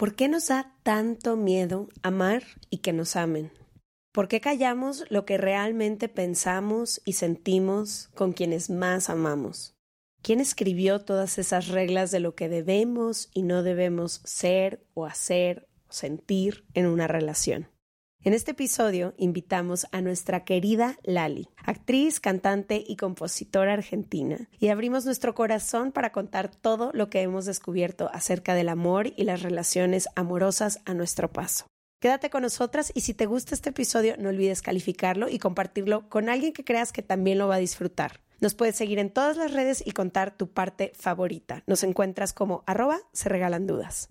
¿Por qué nos da tanto miedo amar y que nos amen? ¿Por qué callamos lo que realmente pensamos y sentimos con quienes más amamos? ¿Quién escribió todas esas reglas de lo que debemos y no debemos ser o hacer o sentir en una relación? En este episodio invitamos a nuestra querida Lali, actriz, cantante y compositora argentina, y abrimos nuestro corazón para contar todo lo que hemos descubierto acerca del amor y las relaciones amorosas a nuestro paso. Quédate con nosotras y si te gusta este episodio no olvides calificarlo y compartirlo con alguien que creas que también lo va a disfrutar. Nos puedes seguir en todas las redes y contar tu parte favorita. Nos encuentras como arroba se regalan dudas.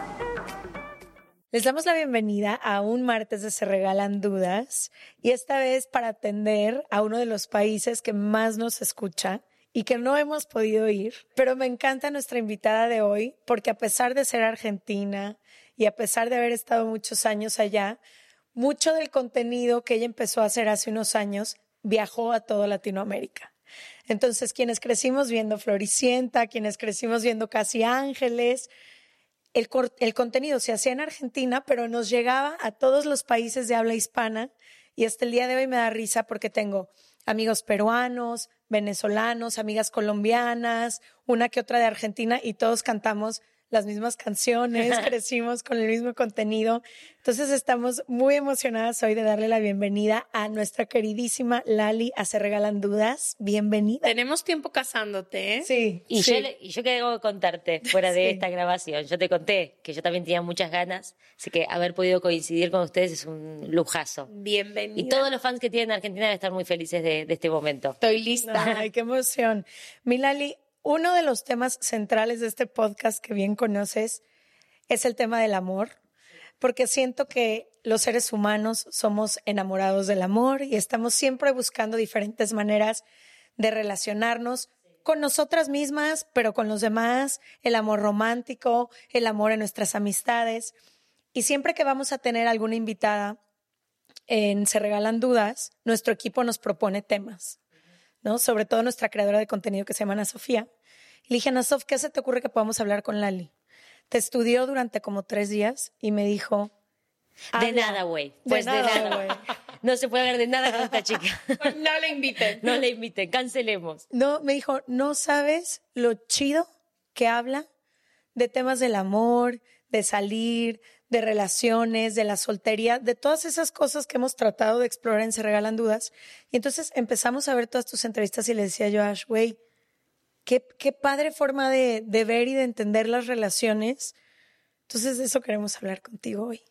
Les damos la bienvenida a un martes de Se Regalan Dudas y esta vez para atender a uno de los países que más nos escucha y que no hemos podido ir, pero me encanta nuestra invitada de hoy porque a pesar de ser argentina y a pesar de haber estado muchos años allá, mucho del contenido que ella empezó a hacer hace unos años viajó a toda Latinoamérica. Entonces, quienes crecimos viendo Floricienta, quienes crecimos viendo Casi Ángeles, el, el, contenido se hacía en Argentina, pero nos llegaba a todos los países de habla hispana y hasta el día de hoy me da risa porque tengo amigos peruanos, venezolanos, amigas colombianas, una que otra de Argentina y todos cantamos las mismas canciones, crecimos con el mismo contenido. Entonces estamos muy emocionadas hoy de darle la bienvenida a nuestra queridísima Lali a Se Regalan Dudas. Bienvenida. Tenemos tiempo casándote, ¿eh? Sí. Y, sí. Yo, y yo que debo contarte fuera de Sí. esta grabación, yo te conté que yo también tenía muchas ganas, así que haber podido coincidir con ustedes es un lujazo. Bienvenida. Y todos los fans que tienen Argentina deben estar muy felices de, de este momento. Estoy lista. Ay, qué emoción. Mi Lali, uno de los temas centrales de este podcast que bien conoces es el tema del amor, porque siento que los seres humanos somos enamorados del amor y estamos siempre buscando diferentes maneras de relacionarnos con nosotras mismas, pero con los demás, el amor romántico, el amor en nuestras amistades. Y siempre que vamos a tener alguna invitada en Se Regalan Dudas, nuestro equipo nos propone temas. ¿No? Sobre todo nuestra creadora de contenido que se llama Ana Sofía. Y le dije, Ana Sof, ¿qué se te ocurre que podamos hablar con Lali? Te estudió durante como tres días y me dijo... De nada, güey. Pues de nada, nada. güey. No se puede hablar de nada con esta chica. no le inviten. No le inviten, cancelemos. No, me dijo, no sabes lo chido que habla de temas del amor, de salir, de relaciones, de la soltería, de todas esas cosas que hemos tratado de explorar en Se Regalan Dudas. Y entonces empezamos a ver todas tus entrevistas y le decía yo a Ash, güey, qué, qué padre forma de, de ver y de entender las relaciones. Entonces de eso queremos hablar contigo hoy.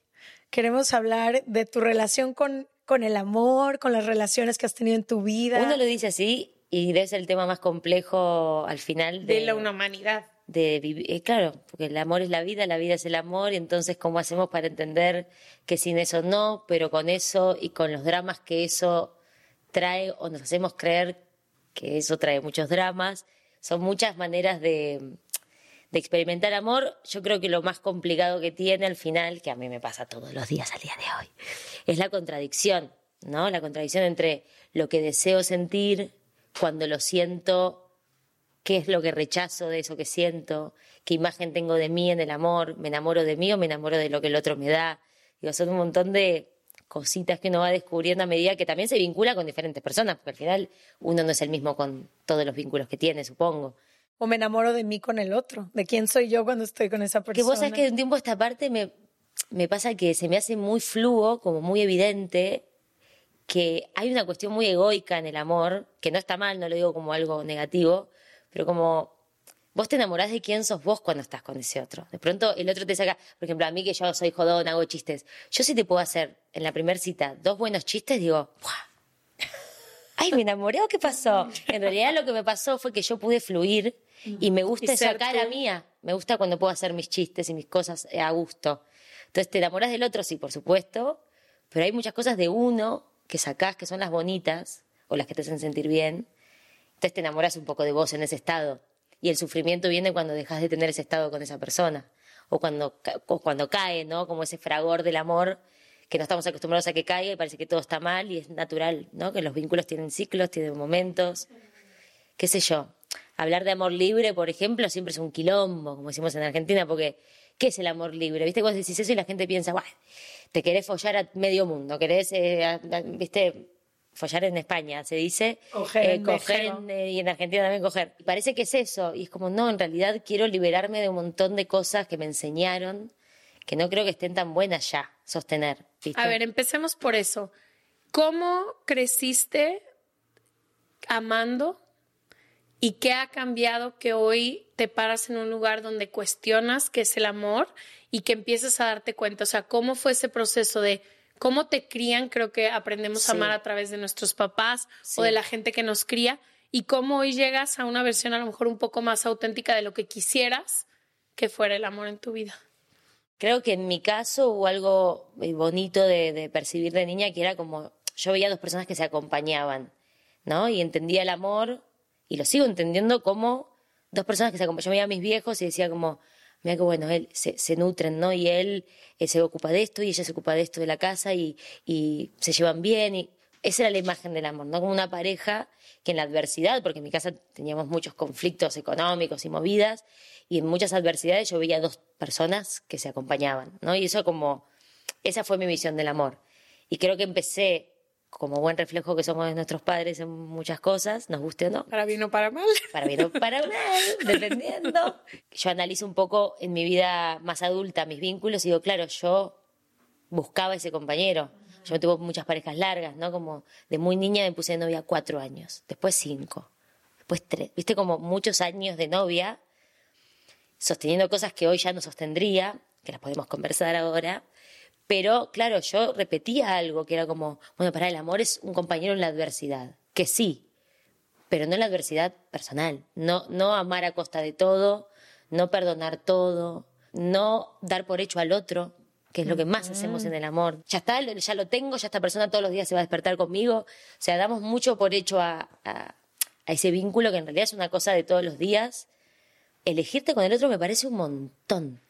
Queremos hablar de tu relación con, con el amor, con las relaciones que has tenido en tu vida. Uno lo dice así y debe ser el tema más complejo al final de, De la humanidad. De vivir, eh, claro, porque el amor es la vida, la vida es el amor, y entonces cómo hacemos para entender que sin eso no, pero con eso y con los dramas que eso trae o nos hacemos creer que eso trae muchos dramas, son muchas maneras de, de experimentar amor. Yo creo que lo más complicado que tiene al final, que a mí me pasa todos los días al día de hoy, es la contradicción, ¿no? La contradicción entre lo que deseo sentir cuando lo siento qué es lo que rechazo de eso que siento, qué imagen tengo de mí en el amor, me enamoro de mí o me enamoro de lo que el otro me da. Digo, son un montón de cositas que uno va descubriendo a medida que también se vincula con diferentes personas, porque al final uno no es el mismo con todos los vínculos que tiene, supongo. O me enamoro de mí con el otro, de quién soy yo cuando estoy con esa persona. Que vos sabés que de un tiempo a esta parte me, me pasa que se me hace muy fluo, como muy evidente, que hay una cuestión muy egoica en el amor, que no está mal, no lo digo como algo negativo, pero como vos te enamorás de quién sos vos cuando estás con ese otro. De pronto el otro te saca, por ejemplo, a mí que yo soy jodón, hago chistes. Yo sí te puedo hacer en la primera cita dos buenos chistes, digo, ay, me enamoré o qué pasó. En realidad lo que me pasó fue que yo pude fluir y me gusta esa cara mía. Me gusta cuando puedo hacer mis chistes y mis cosas eh, a gusto. Entonces te enamorás del otro, sí, por supuesto, pero hay muchas cosas de uno que sacás que son las bonitas o las que te hacen sentir bien entonces te enamoras un poco de vos en ese estado. Y el sufrimiento viene cuando dejas de tener ese estado con esa persona. O cuando, cuando cae, ¿no? Como ese fragor del amor que no estamos acostumbrados a que caiga y parece que todo está mal y es natural, ¿no? Que los vínculos tienen ciclos, tienen momentos. Qué sé yo. Hablar de amor libre, por ejemplo, siempre es un quilombo, como decimos en Argentina, porque ¿qué es el amor libre? ¿Viste? Vos decís eso y la gente piensa, Buah, te querés follar a medio mundo, querés, eh, ¿viste? Follar en España, se dice. Coger, en, eh, y en Argentina también coger. Y parece que es eso. Y es como, no, en realidad quiero liberarme de un montón de cosas que me enseñaron que no creo que estén tan buenas ya, sostener. A ver, empecemos por eso. ¿Cómo creciste amando y qué ha cambiado que hoy te paras en un lugar donde cuestionas qué es el amor y que empiezas a darte cuenta? O sea, ¿cómo fue ese proceso de cómo te crían, creo que aprendemos a amar a través de nuestros papás o de la gente que nos cría y cómo hoy llegas a una versión a lo mejor un poco más auténtica de lo que quisieras que fuera el amor en tu vida. Creo que en mi caso hubo algo bonito de, percibir de niña que era como yo veía dos personas que se acompañaban, ¿no? Y entendía el amor y lo sigo entendiendo como dos personas que se acompañaban. Yo veía a mis viejos y decía como, mira que bueno, él se, se nutren, ¿no? Y él, se ocupa de esto y ella se ocupa de esto de la casa y, y se llevan bien. Y esa era la imagen del amor, ¿no? Como una pareja que en la adversidad, porque en mi casa teníamos muchos conflictos económicos y movidas, y en muchas adversidades yo veía dos personas que se acompañaban, ¿no? Y eso como, esa fue mi visión del amor. Y creo que empecé como buen reflejo que somos de nuestros padres en muchas cosas, nos guste o no. Para bien o para mal. Para bien o para mal, dependiendo. Yo analizo un poco en mi vida más adulta mis vínculos y digo, claro, yo buscaba ese compañero. Yo tuve muchas parejas largas, ¿no? Como de muy niña me puse de novia cuatro años, después cinco, después tres. Viste como muchos años de novia, sosteniendo cosas que hoy ya no sostendría, que las podemos conversar ahora, pero claro, yo repetía algo que era como, bueno, para el amor es un compañero en la adversidad, que sí, pero no en la adversidad personal, no, no amar a costa de todo, no perdonar todo, no dar por hecho al otro, que es lo que más hacemos en el amor. Ya está, ya lo tengo, ya esta persona todos los días se va a despertar conmigo. O sea, damos mucho por hecho a, a ese vínculo que en realidad es una cosa de todos los días. Elegirte con el otro me parece un montón.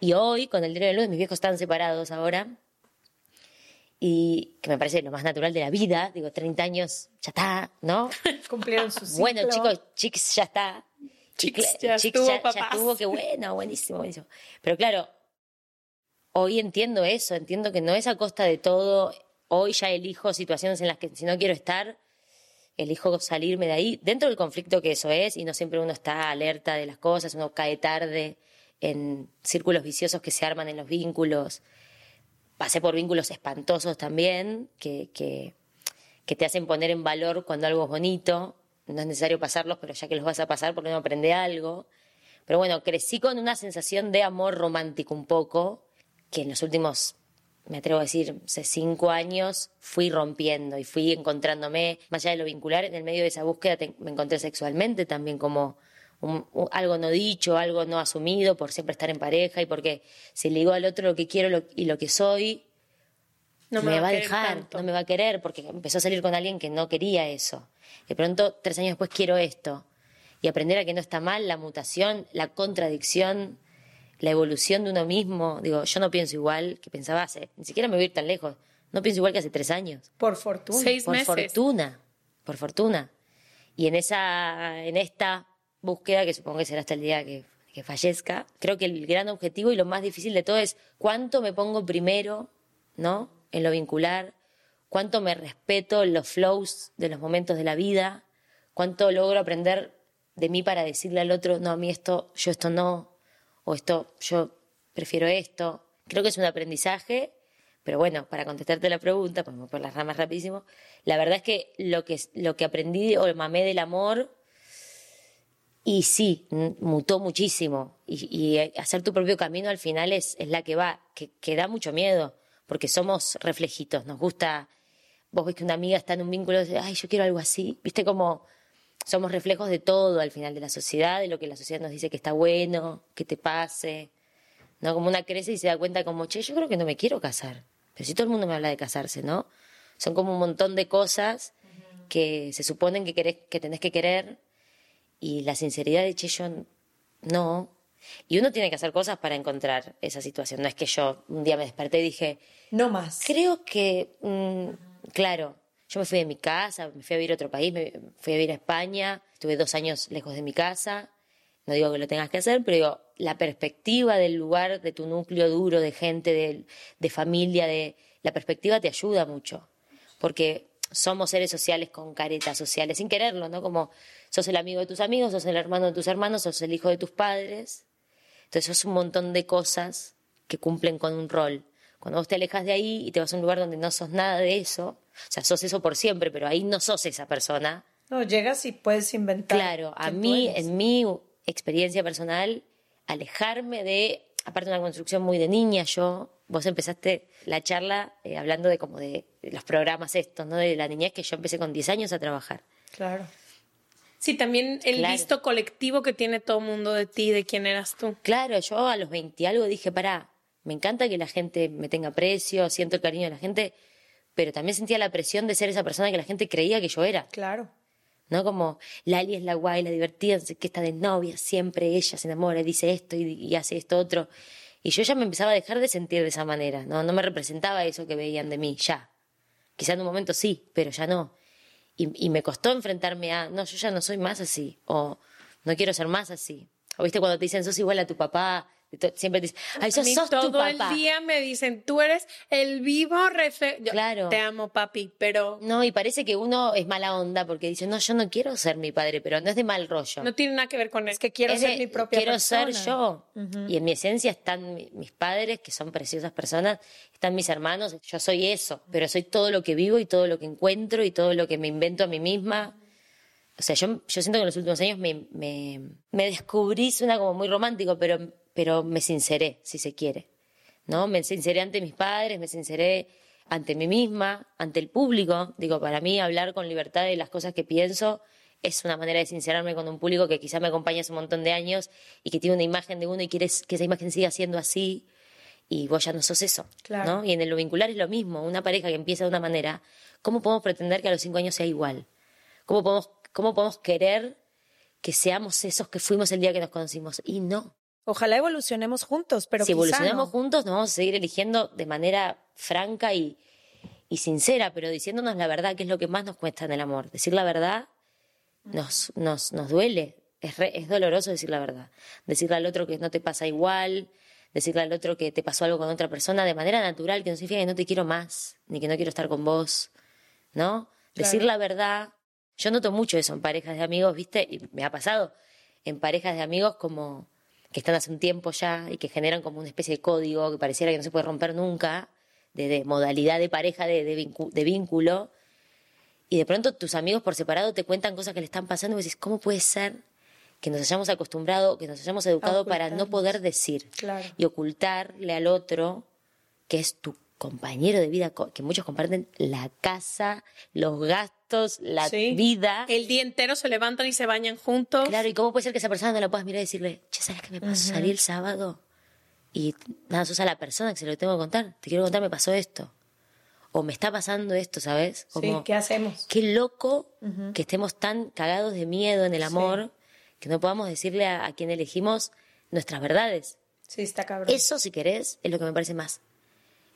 Y hoy, con el dinero de luz, mis viejos están separados ahora. Y que me parece lo más natural de la vida. Digo, 30 años, ya está, ¿no? Cumplieron su ciclo. Bueno, chicos, chicos, ya está. Chicos, ya, estuvo, ya, ya estuvo, qué bueno, buenísimo, buenísimo. Pero claro, hoy entiendo eso, entiendo que no es a costa de todo. Hoy ya elijo situaciones en las que si no quiero estar, elijo salirme de ahí, dentro del conflicto que eso es, y no siempre uno está alerta de las cosas, uno cae tarde en círculos viciosos que se arman en los vínculos. Pasé por vínculos espantosos también, que, que, te hacen poner en valor cuando algo es bonito. No es necesario pasarlos, pero ya que los vas a pasar, porque uno aprende algo. Pero bueno, crecí con una sensación de amor romántico un poco, que en los últimos, me atrevo a decir, hace cinco años fui rompiendo y fui encontrándome, más allá de lo vincular, en el medio de esa búsqueda me encontré sexualmente también como algo no dicho, algo no asumido por siempre estar en pareja y porque si le digo al otro lo que quiero y lo que soy, no me, va a dejar, no me va a querer, porque empezó a salir con alguien que no quería eso. De pronto, tres años después quiero esto. Y aprender a que no está mal la mutación, la contradicción, la evolución de uno mismo. Digo, yo no pienso igual que pensaba hace, ni siquiera me voy a ir tan lejos. No pienso igual que hace tres años. Por fortuna. Seis por fortuna, por fortuna. Y en esa, en esta búsqueda, que supongo que será hasta el día que, que fallezca, creo que el gran objetivo y lo más difícil de todo es cuánto me pongo primero, ¿no? en lo vincular, cuánto me respeto en los flows de los momentos de la vida, cuánto logro aprender de mí para decirle al otro, no, a mí esto, yo esto no, o esto, yo prefiero esto. Creo que es un aprendizaje, pero bueno, para contestarte la pregunta, pues por las ramas rapidísimo, la verdad es que lo que, lo que aprendí o mamé del amor, y sí, mutó muchísimo. Y, hacer tu propio camino al final es, es la que va, que, que da mucho miedo porque somos reflejitos, nos gusta, vos ves que una amiga está en un vínculo, ay, yo quiero algo así, viste como somos reflejos de todo al final de la sociedad, de lo que la sociedad nos dice que está bueno, que te pase, ¿no? Como una crece y se da cuenta como, che, yo creo que no me quiero casar, pero si todo el mundo me habla de casarse, ¿no? Son como un montón de cosas que se suponen que, querés, que tenés que querer y la sinceridad de, che, yo no, y uno tiene que hacer cosas para encontrar esa situación. No es que yo un día me desperté y dije, no más. Creo que, mm, claro, yo me fui de mi casa, me fui a vivir a otro país, me fui a vivir a España, estuve dos años lejos de mi casa. No digo que lo tengas que hacer, pero digo, la perspectiva del lugar, de tu núcleo duro, de gente, de, de familia, de la perspectiva te ayuda mucho. Porque somos seres sociales con caretas sociales, sin quererlo, ¿no? Como sos el amigo de tus amigos, sos el hermano de tus hermanos, sos el hijo de tus padres. Entonces, es un montón de cosas que cumplen con un rol. Cuando vos te alejas de ahí y te vas a un lugar donde no sos nada de eso, o sea, sos eso por siempre, pero ahí no sos esa persona. No, llegas y puedes inventar. Claro, a mí, en mi experiencia personal, alejarme de, aparte de una construcción muy de niña, yo, vos empezaste la charla eh, hablando de como de, los programas estos, ¿no? De la niñez que yo empecé con 10 años a trabajar. Claro. Sí, también el visto colectivo que tiene todo el mundo de ti, de quién eras tú. Claro, yo a los 20 algo dije, pará, me encanta que la gente me tenga precio, siento el cariño de la gente, pero también sentía la presión de ser esa persona que la gente creía que yo era. Claro. ¿No? Como Lali es la guay, la divertida, que está de novia, siempre ella se enamora, dice esto y, y, hace esto otro. Y yo ya me empezaba a dejar de sentir de esa manera, ¿no? No me representaba eso que veían de mí, ya. Quizá en un momento sí, pero ya no. Y, me costó enfrentarme a, no, yo ya no soy más así, o no quiero ser más así. O viste cuando te dicen, sos igual a tu papá, siempre te dicen, ay, sos, sos todo tu papá. el día me dicen, tú eres el vivo refe... Claro. Te amo, papi, pero... No, y parece que uno es mala onda porque dice, no, yo no quiero ser mi padre, pero no es de mal rollo. No tiene nada que ver con eso. Es que quiero ser mi propia quiero persona. Quiero ser yo. Y en mi esencia están mis padres, que son preciosas personas, están mis hermanos, yo soy eso, pero soy todo lo que vivo y todo lo que encuentro y todo lo que me invento a mí misma. O sea, yo, yo siento que en los últimos años me, me, me descubrí, suena como muy romántico, pero pero me sinceré, si se quiere. ¿no? Me sinceré ante mis padres, me sinceré ante mí misma, ante el público. Digo, para mí hablar con libertad de las cosas que pienso es una manera de sincerarme con un público que quizá me acompaña hace un montón de años y que tiene una imagen de uno y quieres que esa imagen siga siendo así y vos ya no sos eso. ¿no? Y en lo vincular es lo mismo. Una pareja que empieza de una manera, ¿cómo podemos pretender que a los cinco años sea igual? ¿Cómo podemos, cómo podemos querer que seamos esos que fuimos el día que nos conocimos? Y no. Ojalá evolucionemos juntos, pero si evolucionamos juntos nos vamos a seguir eligiendo de manera franca y, y, sincera, pero diciéndonos la verdad, que es lo que más nos cuesta en el amor. Decir la verdad nos, nos, nos duele, es, es doloroso decir la verdad. Decirle al otro que no te pasa igual, decirle al otro que te pasó algo con otra persona de manera natural, que no significa que no te quiero más, ni que no quiero estar con vos, ¿no? Decir la verdad. Yo noto mucho eso en parejas de amigos, ¿viste? Y me ha pasado en parejas de amigos como que están hace un tiempo ya y que generan como una especie de código que pareciera que no se puede romper nunca, de, modalidad de pareja, de, de, vínculo, y de pronto tus amigos por separado te cuentan cosas que le están pasando y dices, ¿cómo puede ser que nos hayamos acostumbrado, que nos hayamos educado para no poder decir y ocultarle al otro que es tu compañero de vida, que muchos comparten la casa, los gastos, gastos, la Sí. vida. El día entero se levantan y se bañan juntos. Claro, ¿y cómo puede ser que esa persona no la puedas mirar y decirle, che, ¿sabes qué me pasó? Salí el sábado y nada, sos a la persona que se lo tengo que contar. Te quiero contar, me pasó esto. O me está pasando esto, ¿sabes? Sí, Como, ¿qué hacemos? Qué loco que estemos tan cagados de miedo en el amor que no podamos decirle a, a quien elegimos nuestras verdades. Sí, está cabrón. Eso, si querés, es lo que me parece más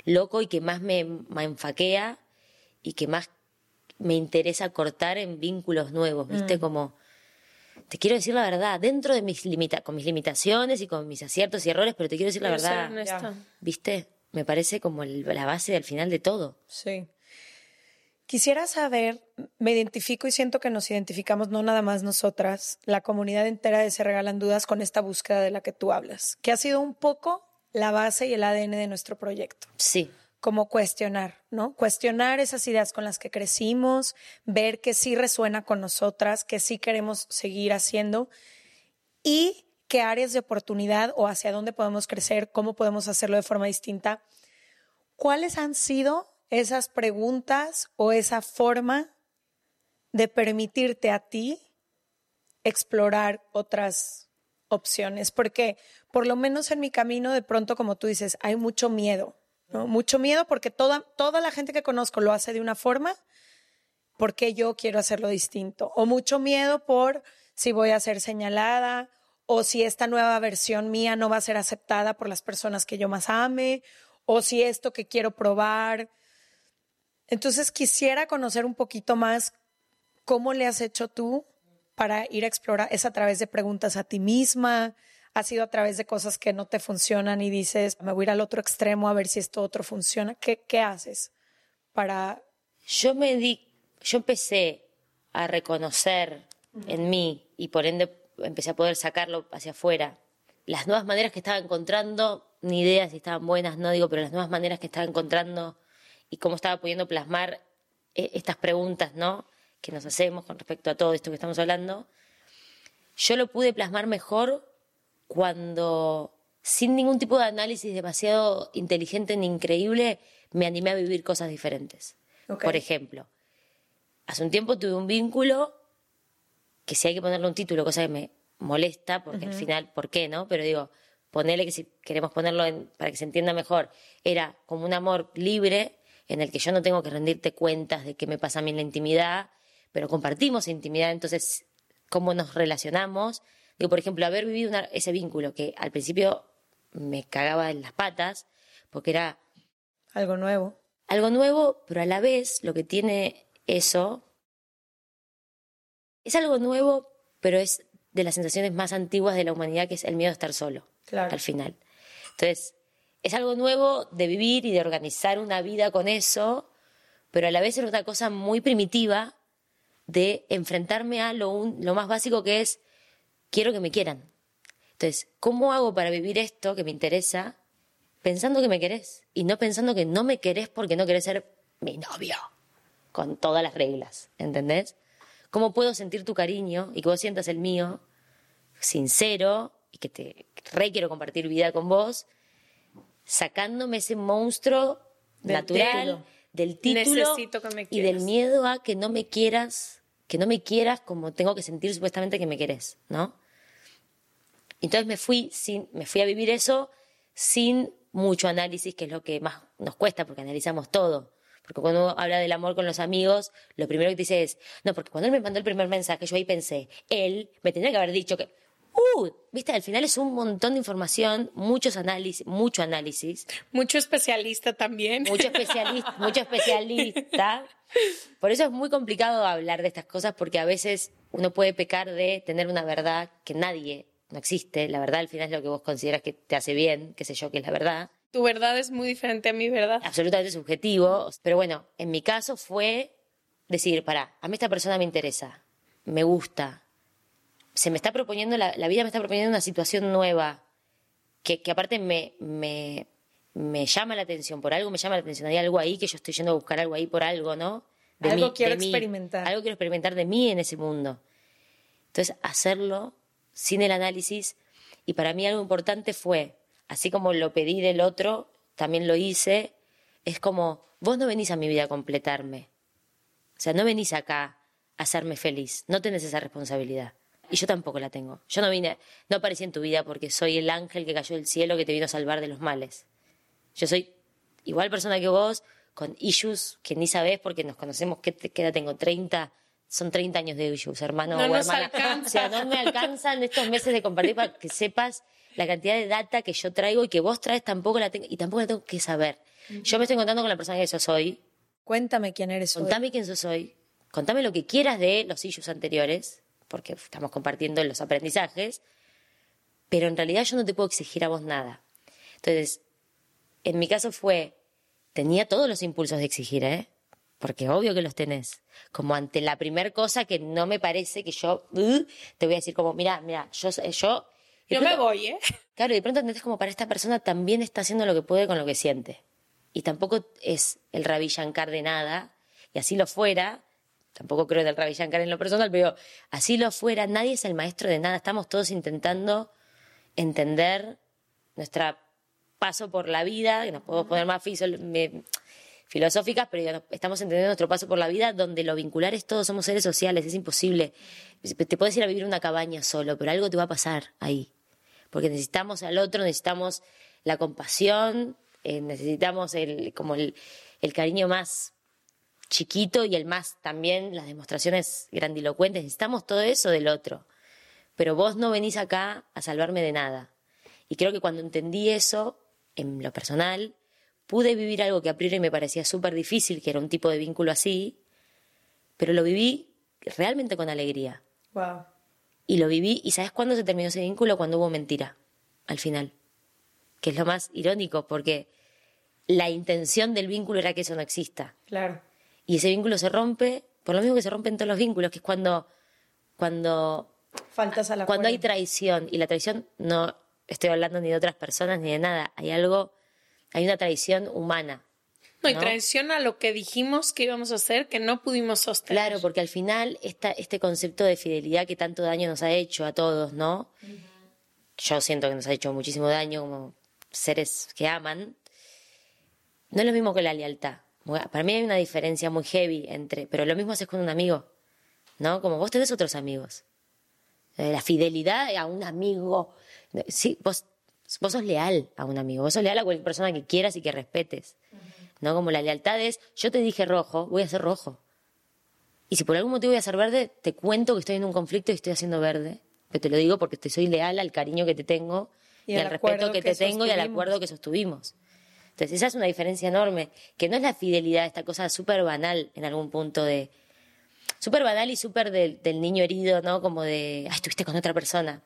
loco y que más me, me enfaquea y que más me interesa cortar en vínculos nuevos, ¿viste? Mm. Como, te quiero decir la verdad, dentro de mis limita con mis limitaciones y con mis aciertos y errores, pero te quiero decir la Quiero verdad. ¿viste? Me parece como el- la base al final de todo. Sí. Quisiera saber, me identifico y siento que nos identificamos no nada más nosotras, la comunidad entera de Se Regalan Dudas con esta búsqueda de la que tú hablas, que ha sido un poco la base y el ADN de nuestro proyecto. Sí, Como cuestionar, ¿no? Cuestionar esas ideas con las que crecimos, ver que sí resuena con nosotras, que sí queremos seguir haciendo y qué áreas de oportunidad o hacia dónde podemos crecer, cómo podemos hacerlo de forma distinta. ¿Cuáles han sido esas preguntas o esa forma de permitirte a ti explorar otras opciones? Porque por lo menos en mi camino, de pronto, como tú dices, hay mucho miedo, Mucho miedo porque toda, toda la gente que conozco lo hace de una forma, ¿por qué yo quiero hacerlo distinto? O mucho miedo por si voy a ser señalada o si esta nueva versión mía no va a ser aceptada por las personas que yo más ame o si esto que quiero probar. Entonces quisiera conocer un poquito más cómo le has hecho tú para ir a explorar. ¿Es a través de preguntas a ti misma? ¿Ha sido a través de cosas que no te funcionan y dices, me voy a ir al otro extremo a ver si esto otro funciona? ¿Qué, qué haces para yo me di, yo empecé a reconocer en mí y por ende empecé a poder sacarlo hacia afuera. Las nuevas maneras que estaba encontrando, ni idea si estaban buenas, no digo, pero las nuevas maneras que estaba encontrando y cómo estaba pudiendo plasmar eh, estas preguntas, ¿no? Que nos hacemos con respecto a todo esto que estamos hablando. Yo lo pude plasmar mejor cuando, sin ningún tipo de análisis demasiado inteligente ni increíble, me animé a vivir cosas diferentes. Ok. Por ejemplo, hace un tiempo tuve un vínculo que si hay que ponerle un título, cosa que me molesta, porque al final, ¿por qué no? Pero digo, ponerle que si queremos ponerlo en- para que se entienda mejor, era como un amor libre en el que yo no tengo que rendirte cuentas de qué me pasa a mí en la intimidad, pero compartimos intimidad, entonces, cómo nos relacionamos. Digo, por ejemplo, haber vivido una- ese vínculo que al principio me cagaba en las patas, porque era algo nuevo? algo nuevo, pero a la vez lo que tiene eso es algo nuevo, pero es de las sensaciones más antiguas de la humanidad, que es el miedo a estar solo, Claro. al final. Entonces, es algo nuevo de vivir y de organizar una vida con eso, pero a la vez es una cosa muy primitiva de enfrentarme a lo, un- lo más básico que es, quiero que me quieran. Entonces, ¿cómo hago para vivir esto que me interesa pensando que me querés y no pensando que no me querés porque no querés ser mi novio? Con todas las reglas, ¿entendés? ¿Cómo puedo sentir tu cariño y que vos sientas el mío sincero y que te re quiero compartir vida con vos, sacándome ese monstruo Del natural título. del título y del miedo a que no me quieras, que no me quieras como tengo que sentir supuestamente que me querés, ¿no? Entonces me fui, sin, me fui a vivir eso sin mucho análisis, que es lo que más nos cuesta, porque analizamos todo. Porque cuando uno habla del amor con los amigos, lo primero que te dice es, no, porque cuando él me mandó el primer mensaje, yo ahí pensé, él me tenía que haber dicho que, uh, viste, al final es un montón de información, muchos análisis, mucho análisis, Mucho especialista también. mucho especialista, mucho especialista. Por eso es muy complicado hablar de estas cosas porque a veces uno puede pecar de tener una verdad que nadie, no existe. La verdad al final es lo que vos consideras que te hace bien, qué sé yo, que es la verdad. Tu verdad es muy diferente a mi verdad. Absolutamente subjetivo. Pero bueno, en mi caso fue decir, para, a mí esta persona me interesa, me gusta, se me está proponiendo, la, la vida me está proponiendo una situación nueva, que, que aparte me, me, me llama la atención, por algo me llama la atención, hay algo ahí que yo estoy yendo a buscar algo ahí por algo, ¿no? Algo quiero mí, experimentar. Algo quiero experimentar de mí en ese mundo. Entonces, hacerlo sin el análisis, y para mí algo importante fue, así como lo pedí del otro, también lo hice, es como, vos no venís a mi vida a completarme, O sea, no venís acá a hacerme feliz, no tenés esa responsabilidad. Y yo tampoco la tengo. Yo no vine, no aparecí en tu vida porque soy el ángel que cayó del cielo que te vino a salvar de los males. Yo soy igual persona que vos, con issues que ni sabés porque nos conocemos, ¿qué, qué edad tengo? 30, son 30 años de issues, hermano No o nos hermana. alcanza. O sea, no me alcanzan estos meses de compartir para que sepas la cantidad de data que yo traigo y que vos traes tampoco la tengo, y tampoco la tengo que saber. Yo me estoy encontrando con la persona que yo soy, Cuéntame quién eres hoy. Contame quién yo soy, contame lo que quieras de los issues anteriores, porque estamos compartiendo los aprendizajes, pero en realidad yo no te puedo exigir a vos nada. Entonces, en mi caso fue, tenía todos los impulsos de exigir, ¿eh? Porque obvio que los tenés. Como ante la primer cosa que no me parece que yo, uh, te voy a decir como, mira, mira, yo, yo... y Yo de me pronto- voy, ¿eh? Claro, y de pronto entendés como para esta persona también está haciendo lo que puede con lo que siente. Y tampoco es el Ravi Shankar de nada, y así lo fuera, tampoco creo en el Ravi Shankar en lo personal, pero así lo fuera, nadie es el maestro de nada, estamos todos intentando entender nuestra paso por la vida, que nos podemos poner más filosóficas, pero estamos entendiendo nuestro paso por la vida donde lo vincular es todo, somos seres sociales, es imposible. Te puedes ir a vivir una cabaña solo, pero algo te va a pasar ahí porque necesitamos al otro, necesitamos la compasión, eh, necesitamos el, como el, el cariño más chiquito y el más también las demostraciones grandilocuentes, necesitamos todo eso del otro. Pero vos no venís acá a salvarme de nada. Y creo que cuando entendí eso, en lo personal, pude vivir algo que a priori me parecía súper difícil, que era un tipo de vínculo así, pero lo viví realmente con alegría. Wow. Y lo viví, ¿y sabes cuándo se terminó ese vínculo? Cuando hubo mentira, al final. Que es lo más irónico, porque la intención del vínculo era que eso no exista. Claro. Y ese vínculo se rompe, por lo mismo que se rompen todos los vínculos, que es cuando, cuando, Faltas a la cuando hay traición. Y la traición no estoy hablando ni de otras personas ni de nada. Hay algo, hay una traición humana. No, y ¿no? traición a lo que dijimos que íbamos a hacer, que no pudimos sostener. Claro, porque al final esta, este concepto de fidelidad que tanto daño nos ha hecho a todos, ¿no? Yo siento que nos ha hecho muchísimo daño como seres que aman. No es lo mismo que la lealtad. Para mí hay una diferencia muy heavy entre, pero lo mismo haces con un amigo, ¿no? Como vos tenés otros amigos. Eh, La fidelidad a un amigo. Sí, vos, vos sos leal a un amigo, vos sos leal a cualquier persona que quieras y que respetes. ¿No? Como la lealtad es, yo te dije rojo, voy a ser rojo. Y si por algún motivo voy a ser verde, te cuento que estoy en un conflicto y estoy haciendo verde. Pero te lo digo porque te soy leal al cariño que te tengo Y y, al respeto que, que te tengo y al acuerdo que sostuvimos. Entonces, esa es una diferencia enorme, que no es la fidelidad, esta cosa súper banal en algún punto de... Súper banal y súper del, del niño herido, ¿no? Como de, ay, estuviste con otra persona.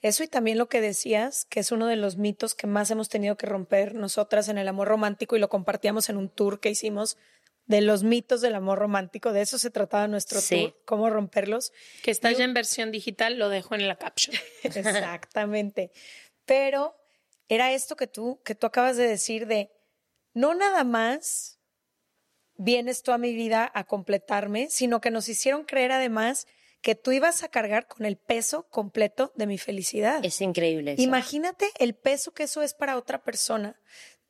Eso y también lo que decías, que es uno de los mitos que más hemos tenido que romper nosotras en el amor romántico y lo compartíamos en un tour que hicimos de los mitos del amor romántico. De eso se trataba nuestro Sí. tour, cómo romperlos. Que está ya en versión digital, lo dejo en la caption. Exactamente. Pero era esto que tú, que tú acabas de decir de no nada más vienes tú a mi vida a completarme, sino que nos hicieron creer además que tú ibas a cargar con el peso completo de mi felicidad. Es increíble eso. Imagínate el peso que eso es para otra persona.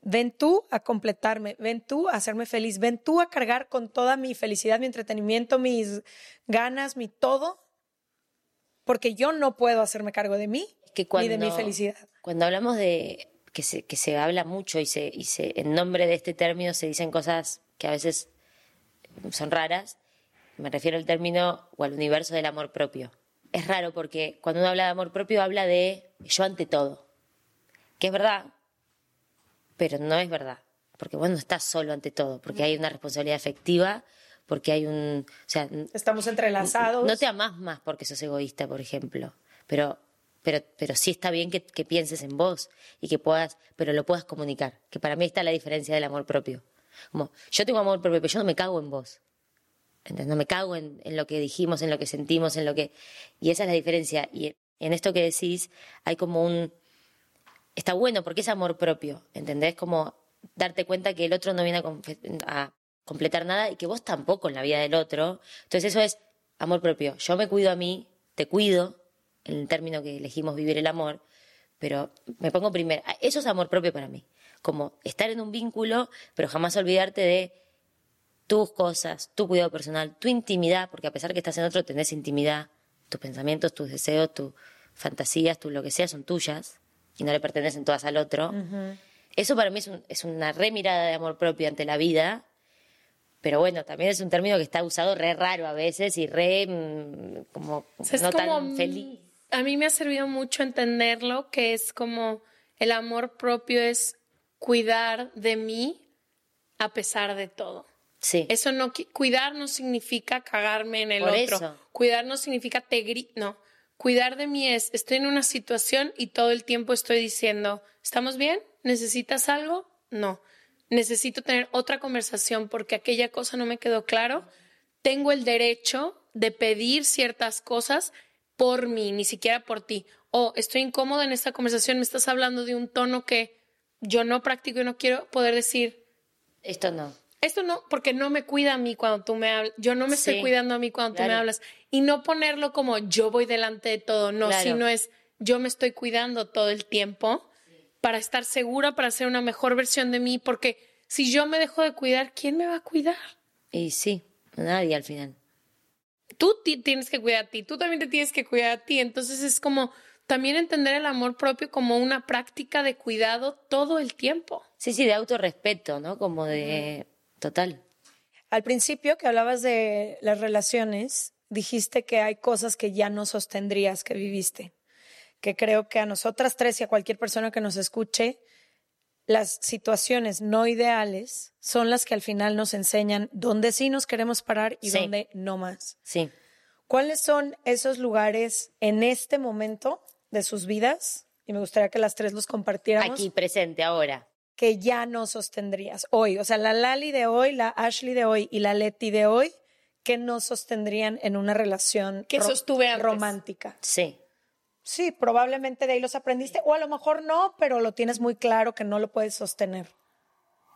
Ven tú a completarme, ven tú a hacerme feliz, ven tú a cargar con toda mi felicidad, mi entretenimiento, mis ganas, mi todo, porque yo no puedo hacerme cargo de mí que ni cuando, de mi felicidad. Cuando hablamos de que se, que se habla mucho y, se, y se, en nombre de este término se dicen cosas que a veces son raras, me refiero al término o al universo del amor propio. Es raro porque cuando uno habla de amor propio habla de yo ante todo, que es verdad, pero no es verdad, porque vos no estás solo ante todo, porque hay una responsabilidad efectiva, porque hay un... O sea, Estamos entrelazados. no te amás más porque sos egoísta, por ejemplo, pero, pero, pero sí está bien que, pienses en vos y que puedas, pero lo puedas comunicar, que para mí está la diferencia del amor propio. Como, yo tengo amor propio, pero yo no me cago en vos. No me cago en, en lo que dijimos, en lo que sentimos, en lo que... Y esa es la diferencia. Y en esto que decís hay como un... Está bueno porque es amor propio, ¿entendés? Como darte cuenta que el otro no viene a, a completar nada y que vos tampoco en la vida del otro. Entonces eso es amor propio. Yo me cuido a mí, te cuido, el término que elegimos vivir el amor, pero me pongo primero. Eso es amor propio para mí. Como estar en un vínculo, pero jamás olvidarte de tus cosas, tu cuidado personal, tu intimidad, porque a pesar que estás en otro, tenés intimidad, tus pensamientos, tus deseos, tus fantasías, tu lo que sea, son tuyas y no le pertenecen todas al otro. Eso para mí es, un- es una remirada de amor propio ante la vida, pero bueno, también es un término que está usado re raro a veces y re mm, como O sea, es no como, tan mm, feliz. A mí me ha servido mucho entenderlo, que es como el amor propio es cuidar de mí a pesar de todo. Sí, Eso no, cuidar no significa cagarme en el Por otro. eso. Cuidar no significa te gri- no. Cuidar de mí es, estoy en una situación y todo el tiempo estoy diciendo, ¿estamos bien? ¿Necesitas algo? No. Necesito tener otra conversación porque aquella cosa no me quedó claro. Tengo el derecho de pedir ciertas cosas por mí, ni siquiera por ti. O estoy incómoda en esta conversación, me estás hablando de un tono que yo no practico y no quiero poder decir, esto no. esto no, porque no me cuida a mí cuando tú me hablas. Yo no me estoy cuidando a mí cuando tú me hablas. Y no ponerlo como yo voy delante de todo, no, Claro. sino es yo me estoy cuidando todo el tiempo para estar segura, para ser una mejor versión de mí, porque si yo me dejo de cuidar, ¿quién me va a cuidar? Y sí, nadie al final. Tú ti- tienes que cuidar a ti, tú también te tienes que cuidar a ti. Entonces es como también entender el amor propio como una práctica de cuidado todo el tiempo. Sí, sí, de autorrespeto, ¿no? Como de... Total. Al principio que hablabas de las relaciones, dijiste que hay cosas que ya no sostendrías que viviste. Que creo que a nosotras tres y a cualquier persona que nos escuche, las situaciones no ideales son las que al final nos enseñan dónde sí nos queremos parar y Sí. dónde no más. Sí. ¿Cuáles son esos lugares en este momento de sus vidas? Y me gustaría que las tres los compartiéramos. Aquí, presente, ahora. que ya no sostendrías hoy? O sea, la Lali de hoy, la Ashley de hoy y la Leti de hoy, que no sostendrían en una relación Que sostuve antes. romántica. Sí. Sí, probablemente de ahí los aprendiste, o a lo mejor no, pero lo tienes muy claro que no lo puedes sostener.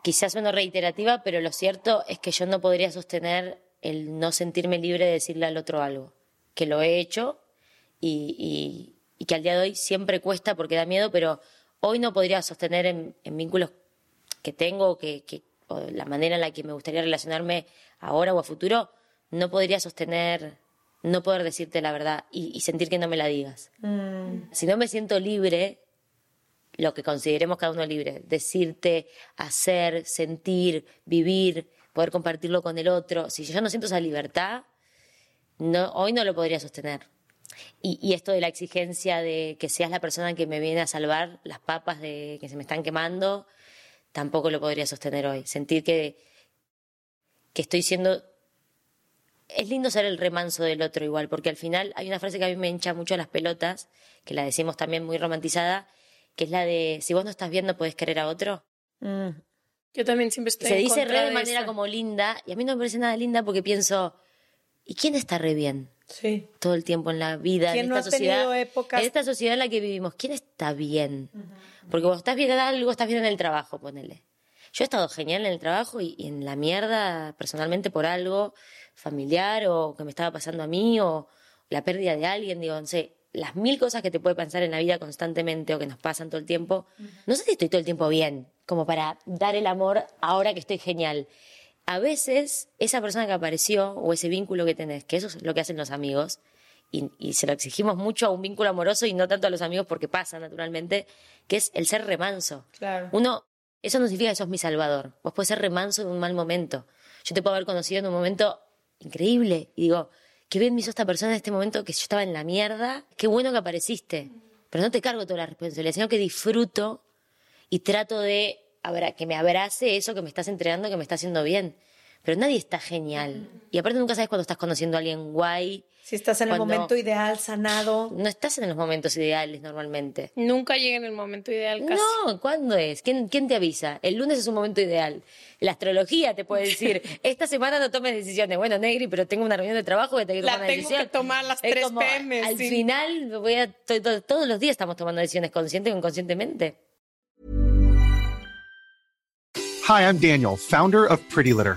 Quizás sueno reiterativa, pero lo cierto es que yo no podría sostener el no sentirme libre de decirle al otro algo. Que lo he hecho y, y- que al día de hoy siempre cuesta porque da miedo, pero hoy no podría sostener en, en vínculos que tengo que, que- o la manera en la que me gustaría relacionarme ahora o a futuro, no podría sostener no poder decirte la verdad y, y sentir que no me la digas. Si no me siento libre, lo que consideremos cada uno libre, decirte, hacer, sentir, vivir, poder compartirlo con el otro. Si yo no siento esa libertad, no, hoy no lo podría sostener. Y, y esto de la exigencia de que seas la persona que me viene a salvar las papas de que se me están quemando, tampoco lo podría sostener hoy. Sentir que, que estoy siendo... Es lindo ser el remanso del otro igual, porque al final hay una frase que a mí me hincha mucho las pelotas, que la decimos también muy romantizada, que es la de, si vos no estás bien, no podés querer a otro. Mm. Yo también siempre estoy Se en dice re de de manera esa. como linda, y a mí no me parece nada linda porque pienso, ¿y quién está re bien? Sí. todo el tiempo en la vida, ¿Quién en no esta ha tenido sociedad, épocas- en esta sociedad en la que vivimos, ¿quién está bien? Porque cuando estás bien en algo, estás bien en el trabajo, ponele. Yo he estado genial en el trabajo y, y en la mierda personalmente por algo familiar o que me estaba pasando a mí o la pérdida de alguien, digo, no sé, las mil cosas que te puede pasar en la vida constantemente o que nos pasan todo el tiempo. No sé si estoy todo el tiempo bien, como para dar el amor ahora que estoy genial. A veces esa persona que apareció o ese vínculo que tenés, que eso es lo que hacen los amigos, y, y se lo exigimos mucho a un vínculo amoroso y no tanto a los amigos porque pasa naturalmente, que es el ser remanso. Claro. Uno, eso no significa que sos mi salvador. Vos podés ser remanso de un mal momento. Yo te puedo haber conocido en un momento increíble y digo, qué bien me hizo esta persona en este momento que yo estaba en la mierda, qué bueno que apareciste. Pero no te cargo toda la responsabilidad, sino que disfruto y trato de que me abrace eso que me estás entregando, que me está haciendo bien. Pero nadie está genial. Y aparte nunca sabes cuando estás conociendo a alguien guay. Si estás en el momento ideal, sanado. No estás en los momentos ideales normalmente. Nunca llega en el momento ideal casi. No, ¿cuándo es? ¿Quién, ¿Quién te avisa? El lunes es un momento ideal. La astrología te puede decir, esta semana no tomes decisiones. Bueno, Negri, pero tengo una reunión de trabajo que tengo que La tomar una tengo decisión. que tomar a las Es 3 como, PM, Al sí. final, voy a, to- to- todos los días estamos tomando decisiones conscientes o inconscientemente. Hi, I'm Daniel, founder of Pretty Litter.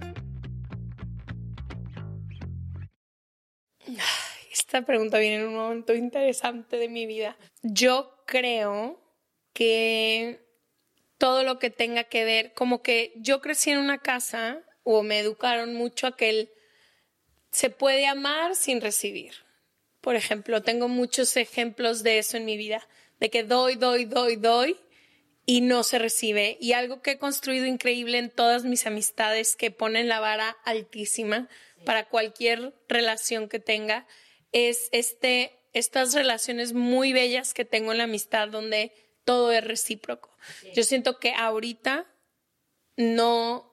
Esta pregunta viene en un momento interesante de mi vida. Yo creo que todo lo que tenga que ver, como que yo crecí en una casa o me educaron mucho a que el, se puede amar sin recibir. Por ejemplo, tengo muchos ejemplos de eso en mi vida, de que doy, doy, doy, doy y no se recibe. Y algo que he construido increíble en todas mis amistades que ponen la vara altísima para cualquier relación que tenga es este, estas relaciones muy bellas que tengo en la amistad donde todo es recíproco. Yo siento que ahorita no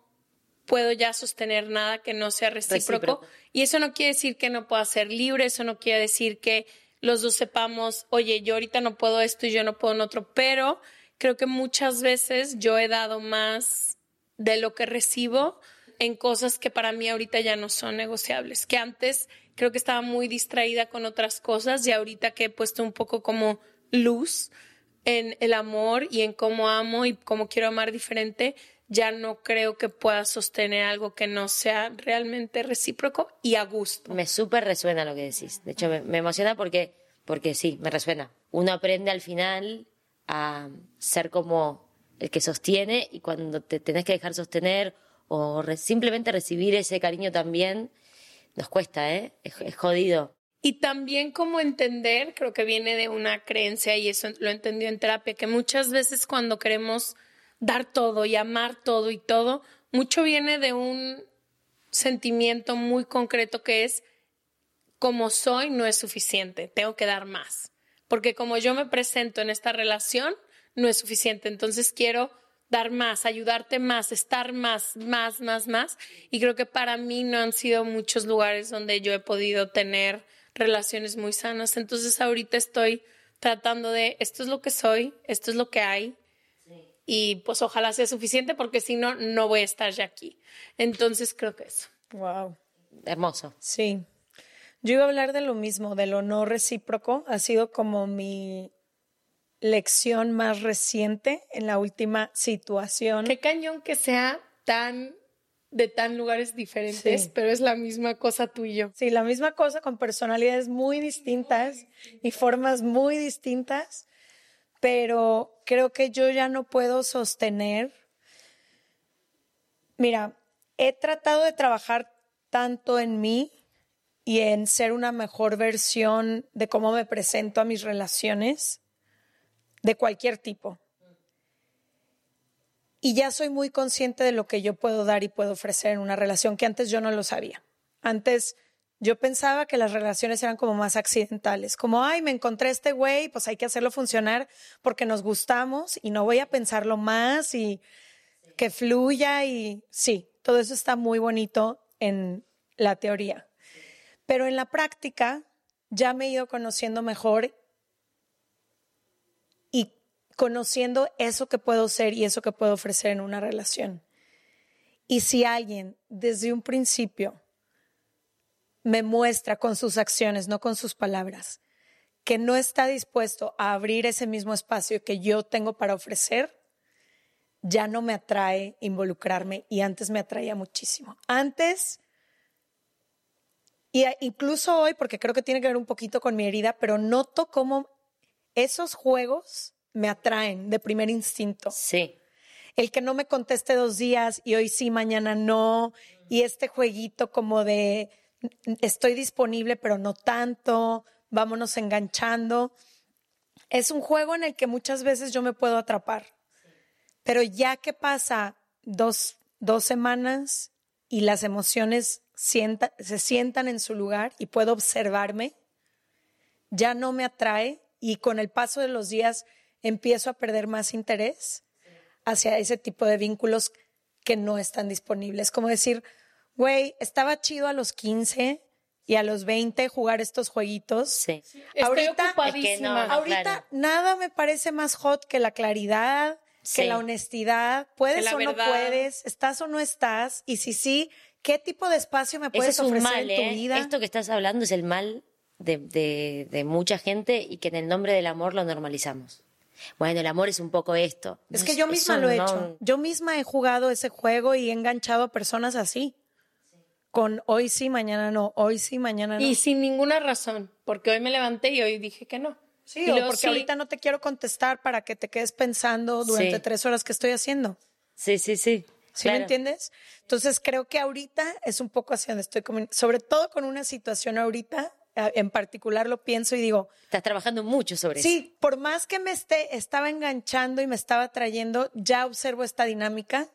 puedo ya sostener nada que no sea recíproco. Y eso no quiere decir que no pueda ser libre, eso no quiere decir que los dos sepamos, oye, yo ahorita no puedo esto y yo no puedo en otro, pero creo que muchas veces yo he dado más de lo que recibo en cosas que para mí ahorita ya no son negociables, que antes creo que estaba muy distraída con otras cosas y ahorita que he puesto un poco como luz en el amor y en cómo amo y cómo quiero amar diferente, ya no creo que pueda sostener algo que no sea realmente recíproco y a gusto. Me súper resuena lo que decís. De hecho, me, emociona porque, porque sí, me resuena. Uno aprende al final a ser como el que sostiene y cuando te tenés que dejar sostener o simplemente recibir ese cariño también, nos cuesta, ¿eh? Es, jodido. Y también como entender, creo que viene de una creencia, y eso lo entendió en terapia, que muchas veces cuando queremos dar todo y amar todo y todo, mucho viene de un sentimiento muy concreto que es, como soy no es suficiente, tengo que dar más. Porque como yo me presento en esta relación, no es suficiente. Entonces quiero dar más, ayudarte más, estar más, más, más, más. Y creo que para mí no han sido muchos lugares donde yo he podido tener relaciones muy sanas. Entonces ahorita estoy tratando de, esto es lo que soy, esto es lo que hay. Y pues ojalá sea suficiente porque si no, no voy a estar ya aquí. Entonces creo que eso. Wow. Hermoso. Sí. Yo iba a hablar de lo mismo, de lo no recíproco. Ha sido como mi lección más reciente en la última situación. Qué cañón que sea tan de tan lugares diferentes, Sí. pero es la misma cosa tú y yo. Sí, la misma cosa con personalidades muy distintas y formas muy distintas, pero creo que yo ya no puedo sostener. Mira, he tratado de trabajar tanto en mí y en ser una mejor versión de cómo me presento a mis relaciones de cualquier tipo. Y ya soy muy consciente de lo que yo puedo dar y puedo ofrecer en una relación que antes yo no lo sabía. Antes yo pensaba que las relaciones eran como más accidentales, como, ay, me encontré este güey, pues hay que hacerlo funcionar porque nos gustamos y no voy a pensarlo más y que fluya y sí, todo eso está muy bonito en la teoría. Pero en la práctica ya me he ido conociendo mejor conociendo eso que puedo ser y eso que puedo ofrecer en una relación. Y si alguien desde un principio me muestra con sus acciones, no con sus palabras, que no está dispuesto a abrir ese mismo espacio que yo tengo para ofrecer, ya no me atrae involucrarme y antes me atraía muchísimo. Antes, y incluso hoy, porque creo que tiene que ver un poquito con mi herida, pero noto cómo esos juegos me atraen de primer instinto. Sí. El que no me conteste dos días y hoy sí, mañana no, y este jueguito como de estoy disponible pero no tanto, vámonos enganchando. Es un juego en el que muchas veces yo me puedo atrapar, pero ya que pasa dos, dos semanas y las emociones sienta- se sientan en su lugar y puedo observarme, ya no me atrae y con el paso de los días empiezo a perder más interés hacia ese tipo de vínculos que no están disponibles. Como decir, güey, estaba chido a los 15 y a los 20 jugar estos jueguitos. Sí. Estoy Ahorita- ocupadísima. Es que no, no. Ahorita claro. nada me parece más hot que la claridad, que Sí. la honestidad. Puedes Que la o no verdad. puedes, estás o no estás. Y si sí, ¿qué tipo de espacio me puedes es un ofrecer mal, en tu ¿eh? vida? Esto que estás hablando es el mal de, de- de mucha gente y que en el nombre del amor lo normalizamos. Bueno, el amor es un poco esto. Es que yo misma lo he no- hecho. Yo misma he jugado ese juego y he enganchado a personas así. Con hoy sí, mañana no, hoy sí, mañana no. Y sin ninguna razón, porque hoy me levanté y hoy dije que no. sí, Y o porque sí, ahorita no te quiero contestar para que te quedes pensando durante Sí. tres horas que estoy haciendo. Sí, sí, sí. ¿Sí claro. me entiendes? Entonces creo que ahorita es un poco hacia donde estoy, sobre todo con una situación ahorita, en particular lo pienso y digo, Estás trabajando mucho sobre eso. sí, por más que me esté, estaba enganchando y me estaba trayendo, ya observo esta dinámica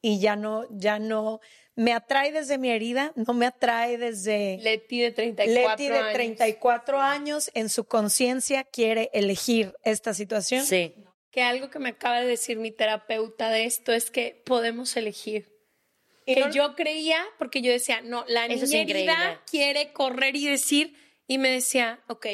y ya no, ya no, me atrae desde mi herida, no me atrae desde... Leti de 34 Leti de años. 34 años en su conciencia quiere elegir esta situación. Sí. Que algo que me acaba de decir mi terapeuta de esto es que podemos elegir. Que no- yo creía, porque yo decía, no, la Eso niña herida quiere correr y decir, y me decía, ok,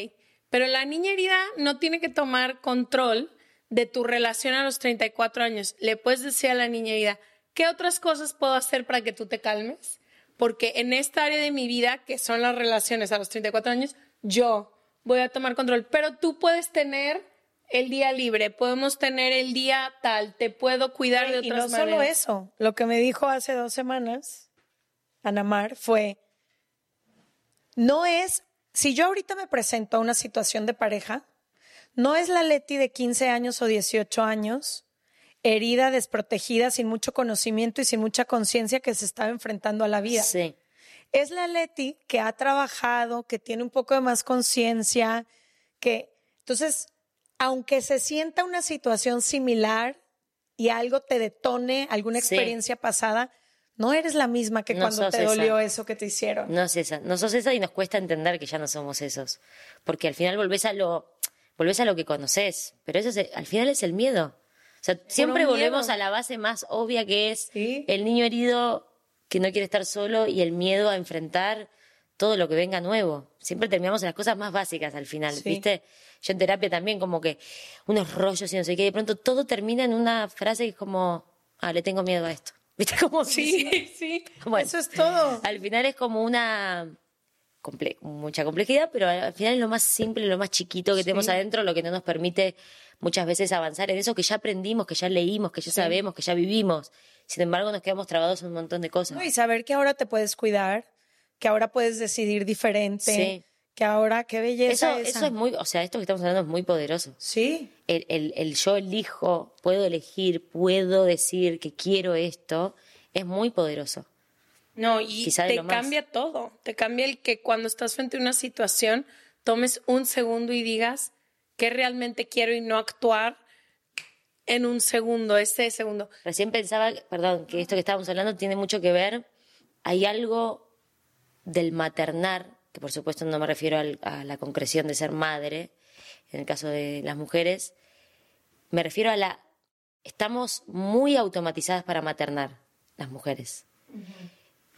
pero la niña herida no tiene que tomar control de tu relación a los 34 años. Le puedes decir a la niña herida, ¿qué otras cosas puedo hacer para que tú te calmes? Porque en esta área de mi vida, que son las relaciones a los 34 años, yo voy a tomar control, pero tú puedes tener el día libre, podemos tener el día tal, te puedo cuidar de y otras no solo maneras. eso, lo que me dijo hace dos semanas, Anamar, fue, no es, si yo ahorita me presento a una situación de pareja, no es la Leti de 15 años o 18 años, herida, desprotegida, sin mucho conocimiento y sin mucha conciencia que se estaba enfrentando a la vida. Sí. Es la Leti que ha trabajado, que tiene un poco de más conciencia, que entonces, aunque se sienta una situación similar y algo te detone, alguna Sí. experiencia pasada, no eres la misma que No cuando te esa. dolió eso que te hicieron. No sos esa. No sos esa y nos cuesta entender que ya no somos esos. Porque al final volvés a lo, volvés a lo que conoces. Pero eso es- al final es el miedo. O sea, siempre volvemos a la base más obvia que es Sí. el niño herido que no quiere estar solo y el miedo a enfrentar todo lo que venga nuevo. Siempre terminamos en las cosas más básicas al final, Sí. ¿viste? Yo en terapia también como que unos rollos y no sé qué, y de pronto todo termina en una frase que es como, ah, le tengo miedo a esto. ¿Viste? Como Sí, sí. Bueno, Eso es todo. al final es como una comple- mucha complejidad, pero al final es lo más simple, lo más chiquito que tenemos adentro, lo que no nos permite muchas veces avanzar en eso que ya aprendimos, que ya leímos, que ya sabemos, que ya vivimos. Sin embargo, nos quedamos trabados en un montón de cosas. No, y saber que ahora te puedes cuidar, que ahora puedes decidir diferente, Sí. que ahora qué belleza Eso, esa. eso es muy, o sea, esto que estamos hablando es muy poderoso. Sí. El, el, el yo elijo, puedo elegir, puedo decir que quiero esto, es muy poderoso. No, y Quizá te cambia todo. Te cambia el que cuando estás frente a una situación tomes un segundo y digas qué realmente quiero y no actuar en un segundo, ese segundo. Recién pensaba, perdón, que esto que estábamos hablando tiene mucho que ver. Hay algo del maternar, que por supuesto no me refiero a la concreción de ser madre, en el caso de las mujeres, me refiero a la... Estamos muy automatizadas para maternar, las mujeres.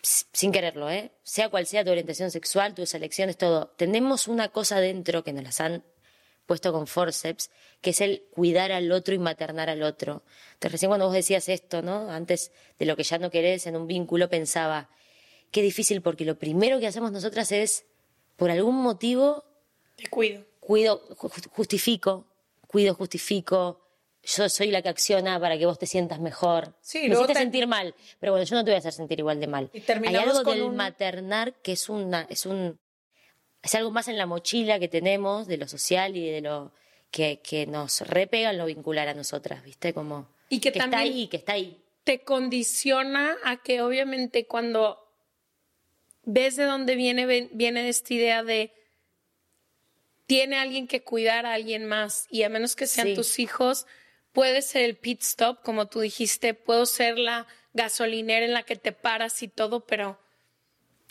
Sin quererlo, ¿eh? Sea cual sea tu orientación sexual, tus elecciones, todo. Tenemos una cosa dentro que nos las han puesto con forceps, que es el cuidar al otro y maternar al otro. Entonces, recién cuando vos decías esto, ¿no? Antes de lo que ya no querés en un vínculo, pensaba, qué difícil, porque lo primero que hacemos nosotras es, por algún motivo, Te cuido. cuido, ju- justifico, cuido, justifico, yo soy la que acciona para que vos te sientas mejor. Sí, Me hiciste te- sentir mal, pero bueno, yo no te voy a hacer sentir igual de mal. Y Hay algo con del un- maternar que es una, es un, es algo más en la mochila que tenemos de lo social y de lo que, que nos repega en lo vincular a nosotras, ¿viste? Como Y que está también- ahí, que está ahí. te condiciona a que obviamente cuando ves de dónde viene, viene esta idea de tiene alguien que cuidar a alguien más y a menos que sean Sí. tus hijos, puede ser el pit stop, como tú dijiste, puedo ser la gasolinera en la que te paras y todo, pero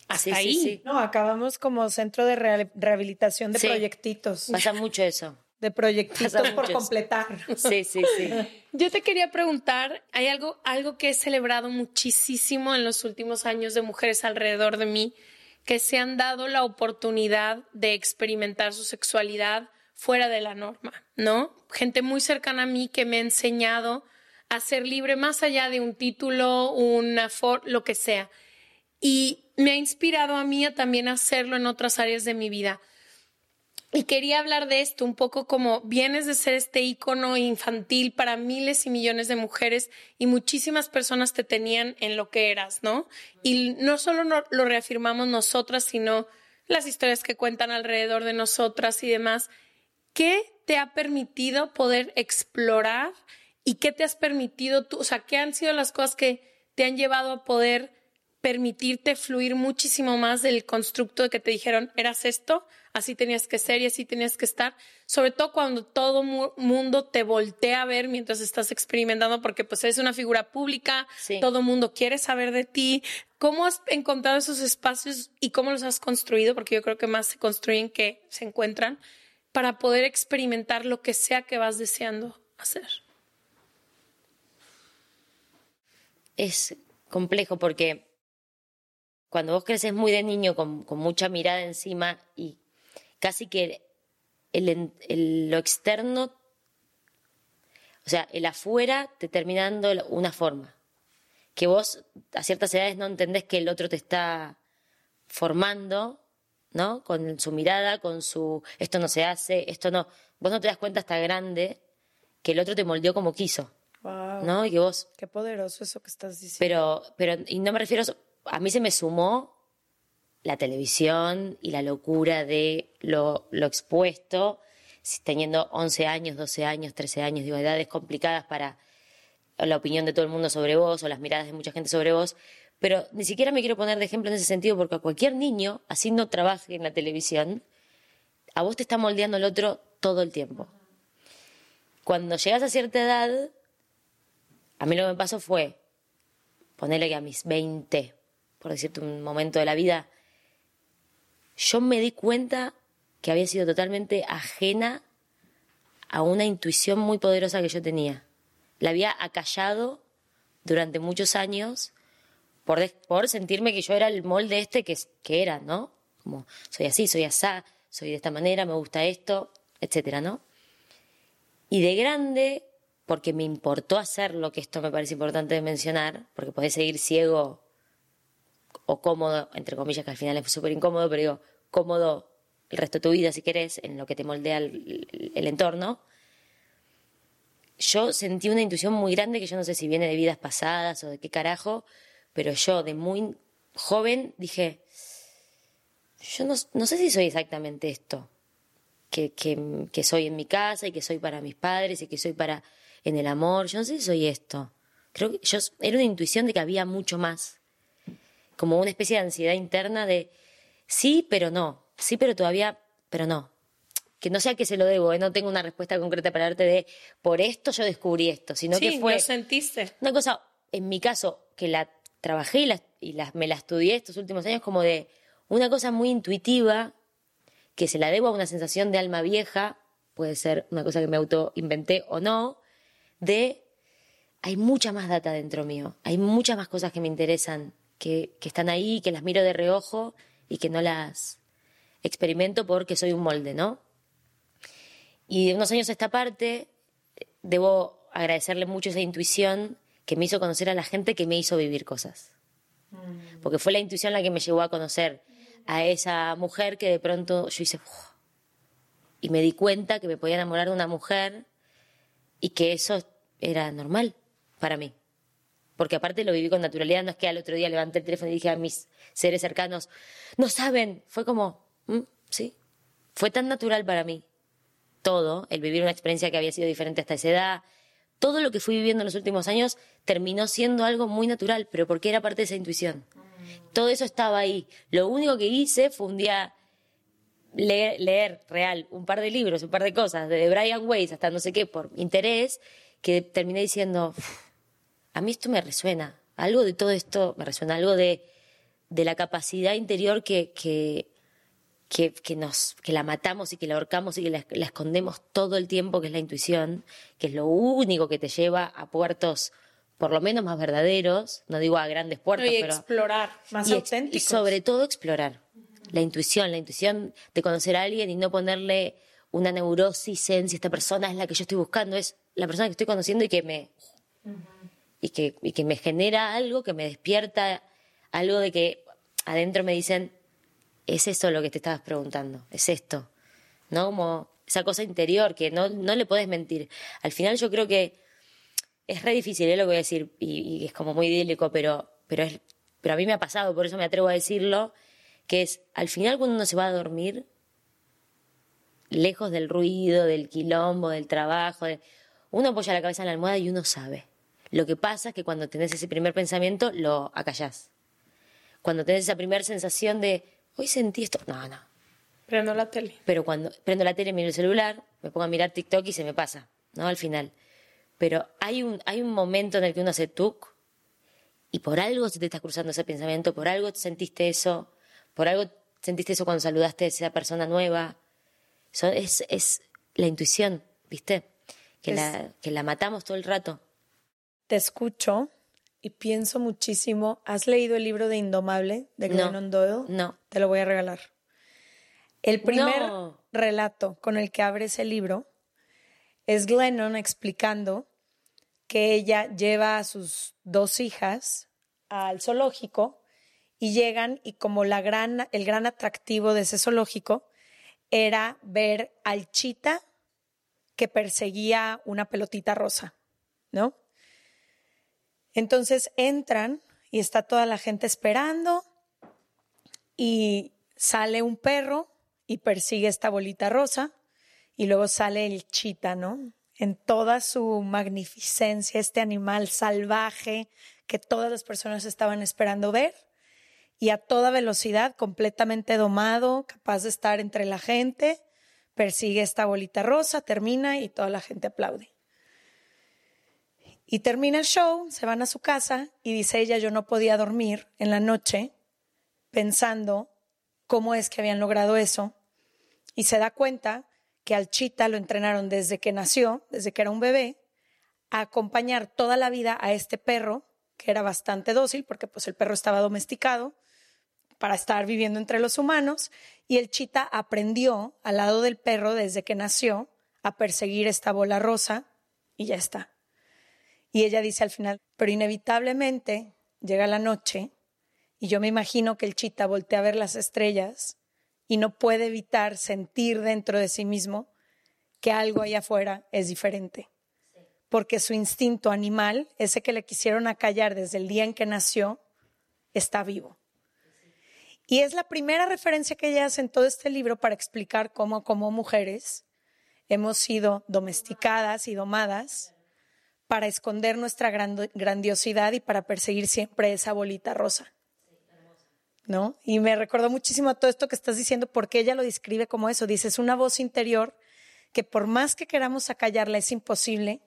hasta Sí, ahí. sí. No, acabamos como centro de rehabilitación de Sí. proyectitos. Pasa mucho eso. De proyectitos por completar. Sí, sí, sí. Yo te quería preguntar, hay algo, algo que he celebrado muchísimo en los últimos años de mujeres alrededor de mí que se han dado la oportunidad de experimentar su sexualidad fuera de la norma, ¿no? Gente muy cercana a mí que me ha enseñado a ser libre más allá de un título, una for lo que sea. Y me ha inspirado a mí a también hacerlo en otras áreas de mi vida. Y quería hablar de esto un poco como vienes de ser este ícono infantil para miles y millones de mujeres y muchísimas personas te tenían en lo que eras, ¿no? Y no solo lo reafirmamos nosotras, sino las historias que cuentan alrededor de nosotras y demás. ¿Qué te ha permitido poder explorar y qué te has permitido tú? O sea, ¿qué han sido las cosas que te han llevado a poder permitirte fluir muchísimo más del constructo de que te dijeron, eras esto, así tenías que ser y así tenías que estar, sobre todo cuando todo mu- mundo te voltea a ver mientras estás experimentando, porque pues eres una figura pública, Sí. todo mundo quiere saber de ti. ¿Cómo has encontrado esos espacios y cómo los has construido? Porque yo creo que más se construyen que se encuentran para poder experimentar lo que sea que vas deseando hacer. es complejo porque cuando vos creces muy de niño con, con mucha mirada encima y casi que el- lo externo, o sea, el afuera te termina dando una forma, que vos a ciertas edades no entendés que el otro te está formando, ¿no? Con su mirada, con su, esto no se hace, esto no, vos no te das cuenta hasta grande que el otro te moldeó como quiso, Wow. ¿no? Y que vos Qué poderoso eso que estás diciendo. pero, pero, y no me refiero, a mí se me sumó la televisión y la locura de lo, expuesto, teniendo 11 años, 12 años, 13 años, digo, edades complicadas para la opinión de todo el mundo sobre vos o las miradas de mucha gente sobre vos, pero ni siquiera me quiero poner de ejemplo en ese sentido porque a cualquier niño, así no trabaje en la televisión, a vos te está moldeando el otro todo el tiempo. Cuando llegas a cierta edad, a mí lo que me pasó fue, ponerle que a mis 20, por decirte un momento de la vida, yo me di cuenta que había sido totalmente ajena a una intuición muy poderosa que yo tenía. La había acallado durante muchos años por, por sentirme que yo era el molde este que, que era, ¿no? Como soy así, soy asá, soy de esta manera, me gusta esto, etcétera, ¿no? Y de grande, porque me importó hacerlo, que esto me parece importante mencionar, porque podés seguir ciego o cómodo, entre comillas, que al final es súper incómodo, pero digo, cómodo el resto de tu vida, si querés, en lo que te moldea el, entorno, yo sentí una intuición muy grande que yo no sé si viene de vidas pasadas o de qué carajo, pero yo de muy joven dije, yo no, no sé si soy exactamente esto, que, que, que, soy en mi casa y que soy para mis padres y que soy para en el amor, yo no sé si soy esto. Creo que yo era una intuición de que había mucho más, como una especie de ansiedad interna de sí, pero no, sí, pero todavía, pero no. Que no sea que se lo debo, ¿eh? no tengo una respuesta concreta para darte de por esto yo descubrí esto, sino sí, que fue lo sentiste. una cosa, en mi caso, que la trabajé y, la, y la, me la estudié estos últimos años como de una cosa muy intuitiva que se la debo a una sensación de alma vieja, puede ser una cosa que me autoinventé o no, de hay mucha más data dentro mío, hay muchas más cosas que me interesan, que, que están ahí, que las miro de reojo y que no las experimento porque soy un molde, ¿no? Y de unos años a esta parte, debo agradecerle mucho esa intuición que me hizo conocer a la gente que me hizo vivir cosas. Porque fue la intuición la que me llevó a conocer a esa mujer que de pronto yo hice... "Uf", y me di cuenta que me podía enamorar de una mujer y que eso era normal para mí. Porque aparte lo viví con naturalidad, no es que al otro día levanté el teléfono y dije a mis seres cercanos, no saben, fue como, "Mm, sí, fue tan natural para mí. Todo, el vivir una experiencia que había sido diferente hasta esa edad, todo lo que fui viviendo en los últimos años terminó siendo algo muy natural, pero porque era parte de esa intuición. Todo eso estaba ahí. Lo único que hice fue un día leer, real un par de libros, un par de cosas, de Brian Weiss hasta no sé qué, por interés, que terminé diciendo, "Uf, a mí esto me resuena, algo de todo esto me resuena, algo de, de la capacidad interior que, que, que, que nos, que la matamos y que la ahorcamos y que la, la escondemos todo el tiempo, que es la intuición, que es lo único que te lleva a puertos por lo menos más verdaderos, no digo a grandes puertos, y pero explorar, más y, y sobre todo explorar. La intuición, la intuición de conocer a alguien y no ponerle una neurosis en si esta persona es la que yo estoy buscando, es la persona que estoy conociendo y que me y que, me genera algo, que me despierta algo de que adentro me dicen, es eso lo que te estabas preguntando, es esto, ¿no? Como esa cosa interior que no, no le puedes mentir. Al final yo creo que es re difícil, es lo que voy a decir, y, es como muy idílico, pero, pero, es, pero a mí me ha pasado, por eso me atrevo a decirlo, que es, al final cuando uno se va a dormir, lejos del ruido, del quilombo, del trabajo, uno apoya la cabeza en la almohada y uno sabe. Lo que pasa es que cuando tenés ese primer pensamiento, lo acallás. Cuando tenés esa primera sensación de, hoy sentí esto, no, no. Prendo la tele. Pero cuando prendo la tele, miro el celular, me pongo a mirar TikTok y se me pasa, ¿no? Al final. Pero hay un, hay un momento en el que uno hace tuk y por algo se te está cruzando ese pensamiento, por algo sentiste eso, por algo sentiste eso cuando saludaste a esa persona nueva. Eso es, es la intuición, ¿viste? Que, Es- la, que la matamos todo el rato. Te escucho y pienso muchísimo. ¿Has leído el libro de Indomable de No. Glennon Doyle? No. Te lo voy a regalar. El primer No. relato con el que abre ese libro es Glennon explicando que ella lleva a sus dos hijas al zoológico y llegan y como la gran, el gran atractivo de ese zoológico era ver al chita que perseguía una pelotita rosa, ¿no? Entonces entran y está toda la gente esperando y sale un perro y persigue esta bolita rosa y luego sale el chita, ¿no? En toda su magnificencia, este animal salvaje que todas las personas estaban esperando ver y a toda velocidad, completamente domado, capaz de estar entre la gente, persigue esta bolita rosa, termina y toda la gente aplaude. Y termina el show, se van a su casa y dice ella, yo no podía dormir en la noche pensando cómo es que habían logrado eso. Y se da cuenta que al chita lo entrenaron desde que nació, desde que era un bebé, a acompañar toda la vida a este perro, que era bastante dócil, porque pues el perro estaba domesticado para estar viviendo entre los humanos, y el chita aprendió al lado del perro desde que nació a perseguir esta bola rosa y ya está. Y ella dice al final, pero inevitablemente llega la noche y yo me imagino que el chita voltea a ver las estrellas y no puede evitar sentir dentro de sí mismo que algo allá afuera es diferente. Porque su instinto animal, ese que le quisieron acallar desde el día en que nació, está vivo. Y es la primera referencia que ella hace en todo este libro para explicar cómo como mujeres hemos sido domesticadas y domadas para esconder nuestra grandiosidad y para perseguir siempre esa bolita rosa. ¿No? Y me recordó muchísimo todo esto que estás diciendo porque ella lo describe como eso. Dice, es una voz interior que por más que queramos acallarla es imposible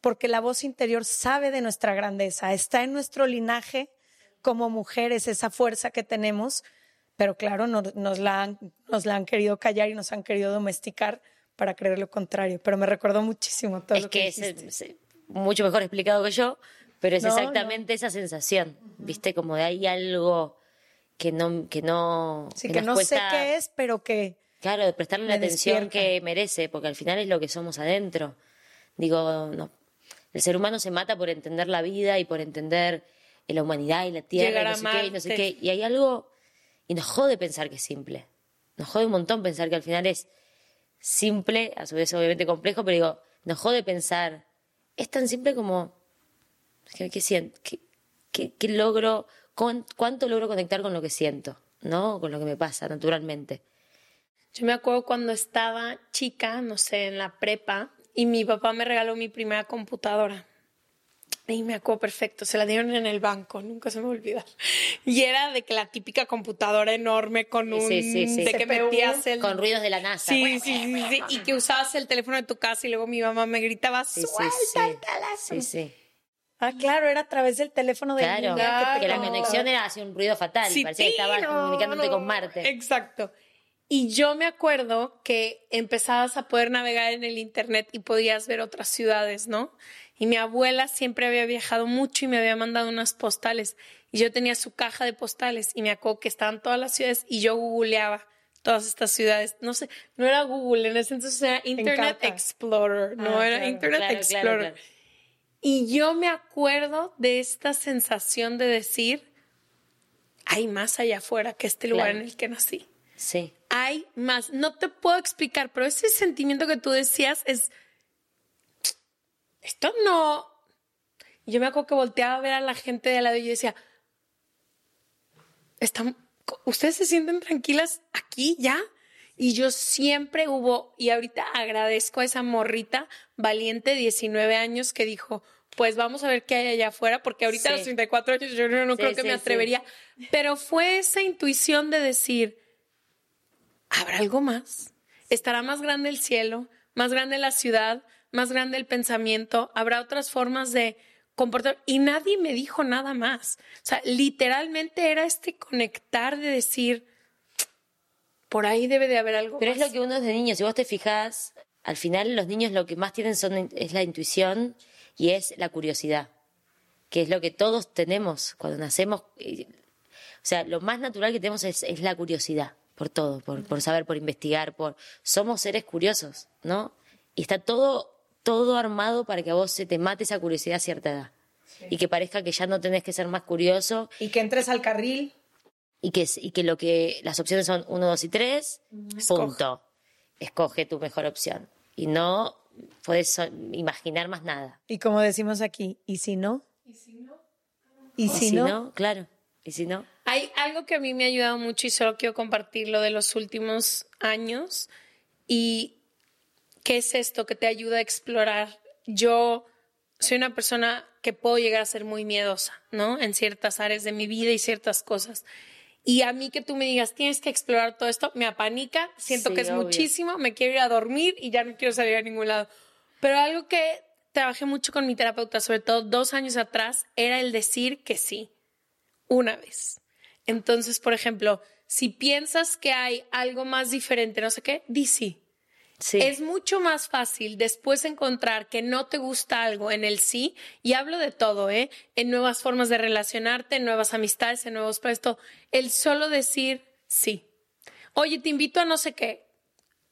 porque la voz interior sabe de nuestra grandeza, está en nuestro linaje como mujeres, esa fuerza que tenemos, pero claro, nos, la han, nos la han querido callar y nos han querido domesticar para creer lo contrario. Pero me recordó muchísimo todo lo que, que es, mucho mejor explicado que yo, pero es exactamente esa sensación, ¿viste? Como de ahí algo que no que no sí, que, no sé qué es, pero que claro, de prestarle la atención que merece, porque al final es lo que somos adentro. Digo, no, el ser humano se mata por entender la vida y por entender la humanidad y la tierra y no sé qué, y no sé qué. Y hay algo, y nos jode pensar que es simple. Nos jode un montón pensar que al final es simple, a su vez obviamente complejo, pero digo, nos jode pensar, es tan simple como, ¿qué, siento? ¿Qué, qué, logro, cuánto logro conectar con lo que siento, ¿no? Con lo que me pasa naturalmente. Yo me acuerdo cuando estaba chica, no sé, en la prepa, y mi papá me regaló mi primera computadora. Y me acuerdo perfecto, se la dieron en el banco, nunca se me olvida. Y era de que la típica computadora enorme con un... Sí, sí, sí. De que metías el... Con ruidos de la NASA. Sí, sí, sí, Y que usabas el teléfono de tu casa y luego mi mamá me gritaba, suelta el teléfono. Sí, sí. Ah, claro, era a través del teléfono de Claro, claro. que la conexión era así un ruido fatal. Parecía que estabas comunicándote con Marte. Exacto. Y yo me acuerdo que empezabas a poder navegar en el Internet y podías ver otras ciudades, ¿no? Y mi abuela siempre había viajado mucho y me había mandado unas postales. Y yo tenía su caja de postales y me acuerdo que estaban todas las ciudades y yo googleaba todas estas ciudades. No sé, no era Google, en ese entonces era Internet Explorer, no ah, era Internet Explorer. y yo me acuerdo de esta sensación de decir, hay más allá afuera que este lugar en el que nací. Sí hay más. No te puedo explicar, pero ese sentimiento que tú decías es, esto no. Yo me acuerdo que volteaba a ver a la gente de al lado y yo decía, ¿están, ¿ustedes se sienten tranquilas aquí ya? Y yo siempre hubo, y ahorita agradezco a esa morrita valiente, 19 años, que dijo, pues vamos a ver qué hay allá afuera, porque ahorita a los 34 años yo no, creo que me atrevería. Pero fue esa intuición de decir, ¿habrá algo más? ¿Estará más grande el cielo, más grande la ciudad, más grande el pensamiento? ¿Habrá otras formas de comportar? Y nadie me dijo nada más. O sea, literalmente era este conectar de decir, por ahí debe de haber algo Pero es lo que uno es de niño, si vos te fijas, al final los niños lo que más tienen son, es la intuición y es la curiosidad, que es lo que todos tenemos cuando nacemos. O sea, lo más natural que tenemos es la curiosidad por todo, por, por saber, por investigar, por somos seres curiosos, ¿no? Y está todo, todo armado para que a vos se te mate esa curiosidad a cierta edad. Y que parezca que ya no tenés que ser más curioso. Y que entres al carril. Y que, y que lo que las opciones son uno, dos y tres, punto. Escoge tu mejor opción. Y no puedes imaginar más nada. Y como decimos aquí, ¿y si no? ¿Y si no? ¿Y, si, no? Claro. ¿Y si no? Hay algo que a mí me ha ayudado mucho y solo quiero compartir lo de los últimos años. ¿Y qué es esto que te ayuda a explorar? Yo soy una persona que puedo llegar a ser muy miedosa, ¿no? En ciertas áreas de mi vida y ciertas cosas. Y a mí que tú me digas, tienes que explorar todo esto, me apanica, siento que es muchísimo, me quiero ir a dormir y ya no quiero salir a ningún lado. Pero algo que trabajé mucho con mi terapeuta, sobre todo dos años atrás, era el decir que sí una vez. Entonces, por ejemplo, si piensas que hay algo más diferente, no sé qué, di sí. Es mucho más fácil después encontrar que no te gusta algo en el sí, y hablo de todo, ¿eh? En nuevas formas de relacionarte, en nuevas amistades, en nuevos puestos. El solo decir sí. Oye, te invito a no sé qué.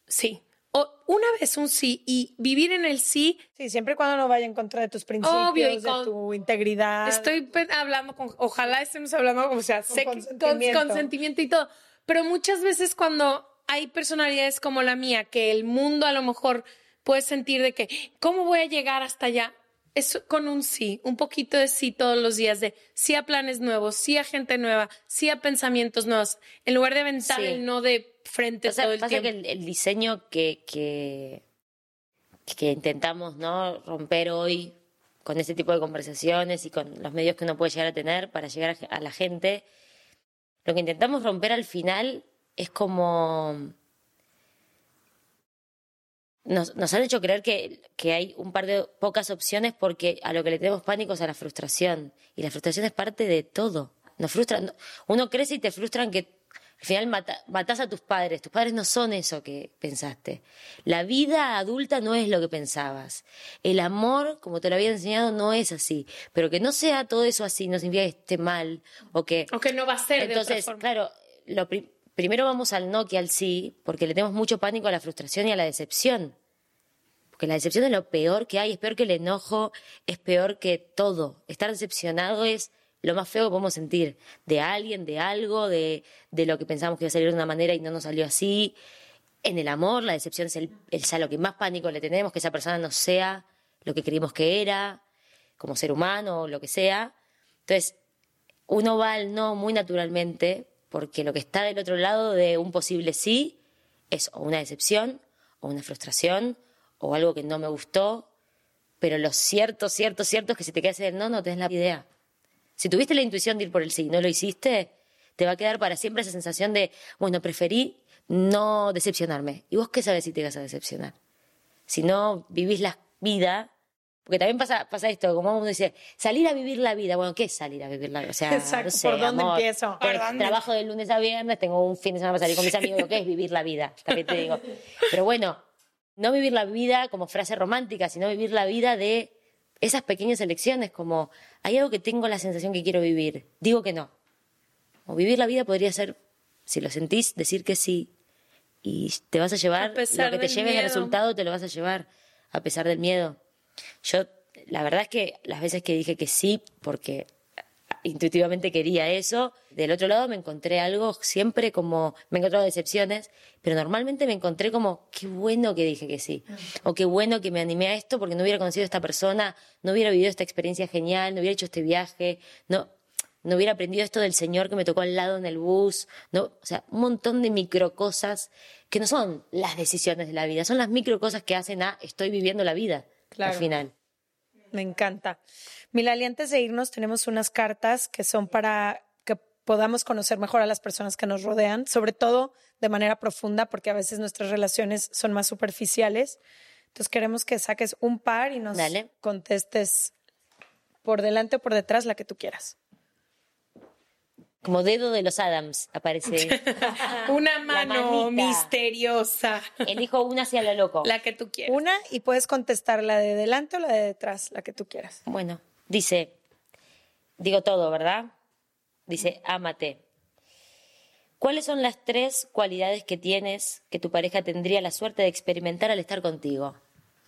Sí. O una vez un sí y vivir en el sí. Sí, siempre cuando no vaya en contra de tus principios, de tu integridad. Estoy hablando con, ojalá estemos hablando, o sea, con, consentimiento. con, consentimiento y todo. pero muchas veces cuando hay personalidades como la mía, que el mundo a lo mejor puede sentir de que, ¿cómo voy a llegar hasta allá? Es con un sí, un poquito de sí todos los días, de sí a planes nuevos, sí a gente nueva, sí a pensamientos nuevos, en lugar de aventar Sí. el no de frente O sea, todo el pasa tiempo. que el, el diseño que, que, que intentamos ¿no? romper hoy con ese tipo de conversaciones y con los medios que uno puede llegar a tener para llegar a, a la gente, lo que intentamos romper al final es como... Nos, nos han hecho creer que, que hay un par de pocas opciones porque a lo que le tenemos pánico es a la frustración. Y la frustración es parte de todo. Nos frustran. Uno crece y te frustran que al final mata, matás a tus padres. Tus padres no son eso que pensaste. La vida adulta no es lo que pensabas. El amor, como te lo había enseñado, no es así. Pero que no sea todo eso así no significa que esté mal o que O que no va a ser de entonces, otra forma. claro, lo pri- primero vamos al no que al sí, porque le tenemos mucho pánico a la frustración y a la decepción. Porque la decepción es lo peor que hay, es peor que el enojo, es peor que todo. Estar decepcionado es lo más feo que podemos sentir de alguien, de algo, de, de lo que pensamos que iba a salir de una manera y no nos salió así. En el amor, la decepción es el, lo que más pánico le tenemos, que esa persona no sea lo que creímos que era, como ser humano o lo que sea. Entonces, uno va al no muy naturalmente, porque lo que está del otro lado de un posible sí es o una decepción, o una frustración, o algo que no me gustó, pero lo cierto, cierto, cierto es que si te quedas en el no, no tenés la idea. Si tuviste la intuición de ir por el sí y no lo hiciste, te va a quedar para siempre esa sensación de, bueno, preferí no decepcionarme. ¿Y vos qué sabes si te vas a decepcionar? Si no vivís la vida, porque también pasa, pasa esto, como uno dice, salir a vivir la vida. Bueno, ¿qué es salir a vivir la vida? O sea, Exacto, no sé, ¿por dónde amor, empiezo? te- ¿Por dónde? Trabajo de lunes a viernes, tengo un fin de semana para salir con mis amigos, ¿qué es vivir la vida? También te digo. Pero bueno, no vivir la vida como frase romántica, sino vivir la vida de esas pequeñas elecciones, como hay algo que tengo la sensación que quiero vivir, digo que no. O vivir la vida podría ser, si lo sentís, decir que sí. Y te vas a llevar A pesar lo que te lleve el resultado, te lo vas a llevar, a pesar del miedo. Yo, la verdad es que las veces que dije que sí, porque intuitivamente quería eso, del otro lado me encontré algo siempre como, me he encontrado decepciones, pero normalmente me encontré como, qué bueno que dije que sí, o qué bueno que me animé a esto porque no hubiera conocido a esta persona, no hubiera vivido esta experiencia genial, no hubiera hecho este viaje, no, no hubiera aprendido esto del señor que me tocó al lado en el bus, no, o sea, un montón de micro cosas que no son las decisiones de la vida, son las micro cosas que hacen a estoy viviendo la vida Claro. al final. Me encanta. Milali, antes de irnos, tenemos unas cartas que son para que podamos conocer mejor a las personas que nos rodean, sobre todo de manera profunda, porque a veces nuestras relaciones son más superficiales. Entonces queremos que saques un par y nos Dale. contestes por delante o por detrás la que tú quieras. Como dedo de los Adams aparece. Una La mano misteriosa, Elijo una hacia lo loco. la que tú quieras. Una y puedes contestar la de delante o la de detrás, la que tú quieras. Bueno, dice, digo todo, ¿verdad? Dice, ámate. ¿Cuáles son las tres cualidades que tienes que tu pareja tendría la suerte de experimentar al estar contigo?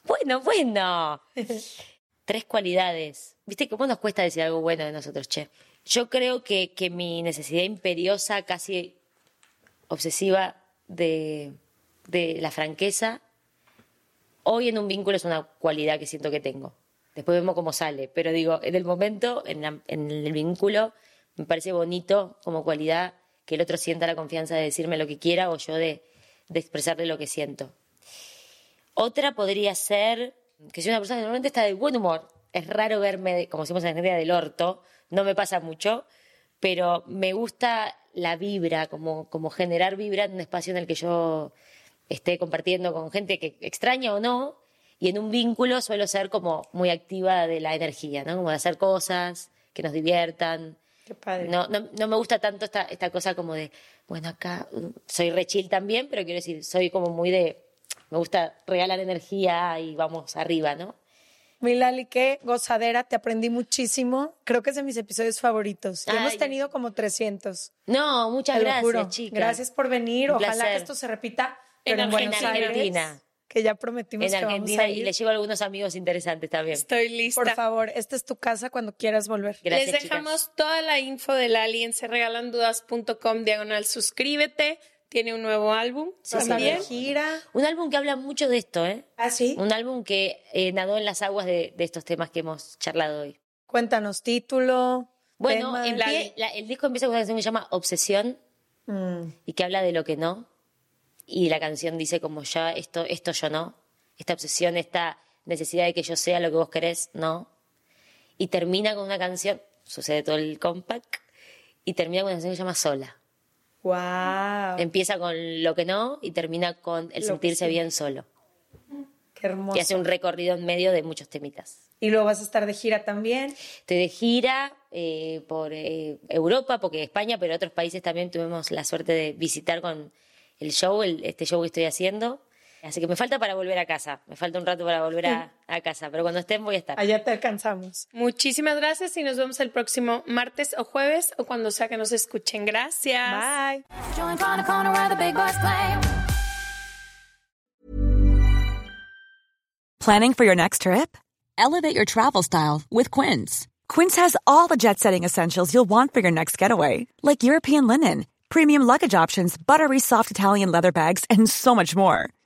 Bueno, bueno. tres cualidades. ¿Viste cómo nos cuesta decir algo bueno de nosotros, che? Yo creo que, que mi necesidad imperiosa, casi obsesiva de, de la franqueza, hoy en un vínculo es una cualidad que siento que tengo. Después vemos cómo sale, pero digo, en el momento, en, la- en el vínculo, me parece bonito como cualidad que el otro sienta la confianza de decirme lo que quiera o yo de, de expresarle lo que siento. Otra podría ser que soy una persona normalmente está de buen humor. Es raro verme, como decimos en Argentina, del orto. No me pasa mucho, pero me gusta la vibra, como, como generar vibra en un espacio en el que yo esté compartiendo con gente que extraña o no. Y en un vínculo suelo ser como muy activa de la energía, ¿no? Como de hacer cosas que nos diviertan. Qué padre. No, no, no me gusta tanto esta, esta cosa como de, bueno, acá mm, soy re chill también, pero quiero decir, soy como muy de, me gusta regalar energía y vamos arriba, ¿no? Milali, qué gozadera, te aprendí muchísimo. Creo que es de mis episodios favoritos. Y Ay. hemos tenido como 300. No, muchas Te gracias, chicas. Gracias por venir. Un Ojalá placer. que esto se repita En pero en, Buenos Argentina. Aires. Argentina. que ya prometimos en que vamos Argentina a y ir. le llevo algunos amigos interesantes también. Estoy lista. Por favor, esta es tu casa cuando quieras volver. Gracias, Les chicas. dejamos toda la info del Ali en serregalandudas.com diagonal suscríbete. Tiene un nuevo álbum también. gira. Un álbum que habla mucho de esto, ¿eh? Ah, sí. Un álbum que eh, nadó en las aguas de, de estos temas que hemos charlado hoy. Cuéntanos título. Bueno, tema. la- el disco empieza con una canción que se llama Obsesión Mm. y que habla de lo que no. Y la canción dice como ya esto, esto yo no. Esta obsesión, esta necesidad de que yo sea lo que vos querés, no. Y termina con una canción, sucede todo el compact, y termina con una canción que se llama Sola. Wow. Empieza con lo que no y termina con el Lo sentirse sí. bien solo. Qué hermoso. Y hace un recorrido en medio de muchos temitas. Y luego vas a estar de gira también. Estoy de gira eh, por eh, Europa, porque España, pero otros países también tuvimos la suerte de visitar con el show, el- este show que estoy haciendo. Así que me falta para volver a casa, me falta un rato para volver a, a casa, pero cuando estén voy a estar. Allá te alcanzamos. Muchísimas gracias y nos vemos el próximo martes o jueves o cuando sea que nos escuchen. Gracias. Bye. Join on the corner where the big boys play. Planning for your next trip? Elevate your travel style with Quince. Quince has all the jet setting essentials you'll want for your next getaway, like European linen, premium luggage options, buttery soft Italian leather bags, and so much more.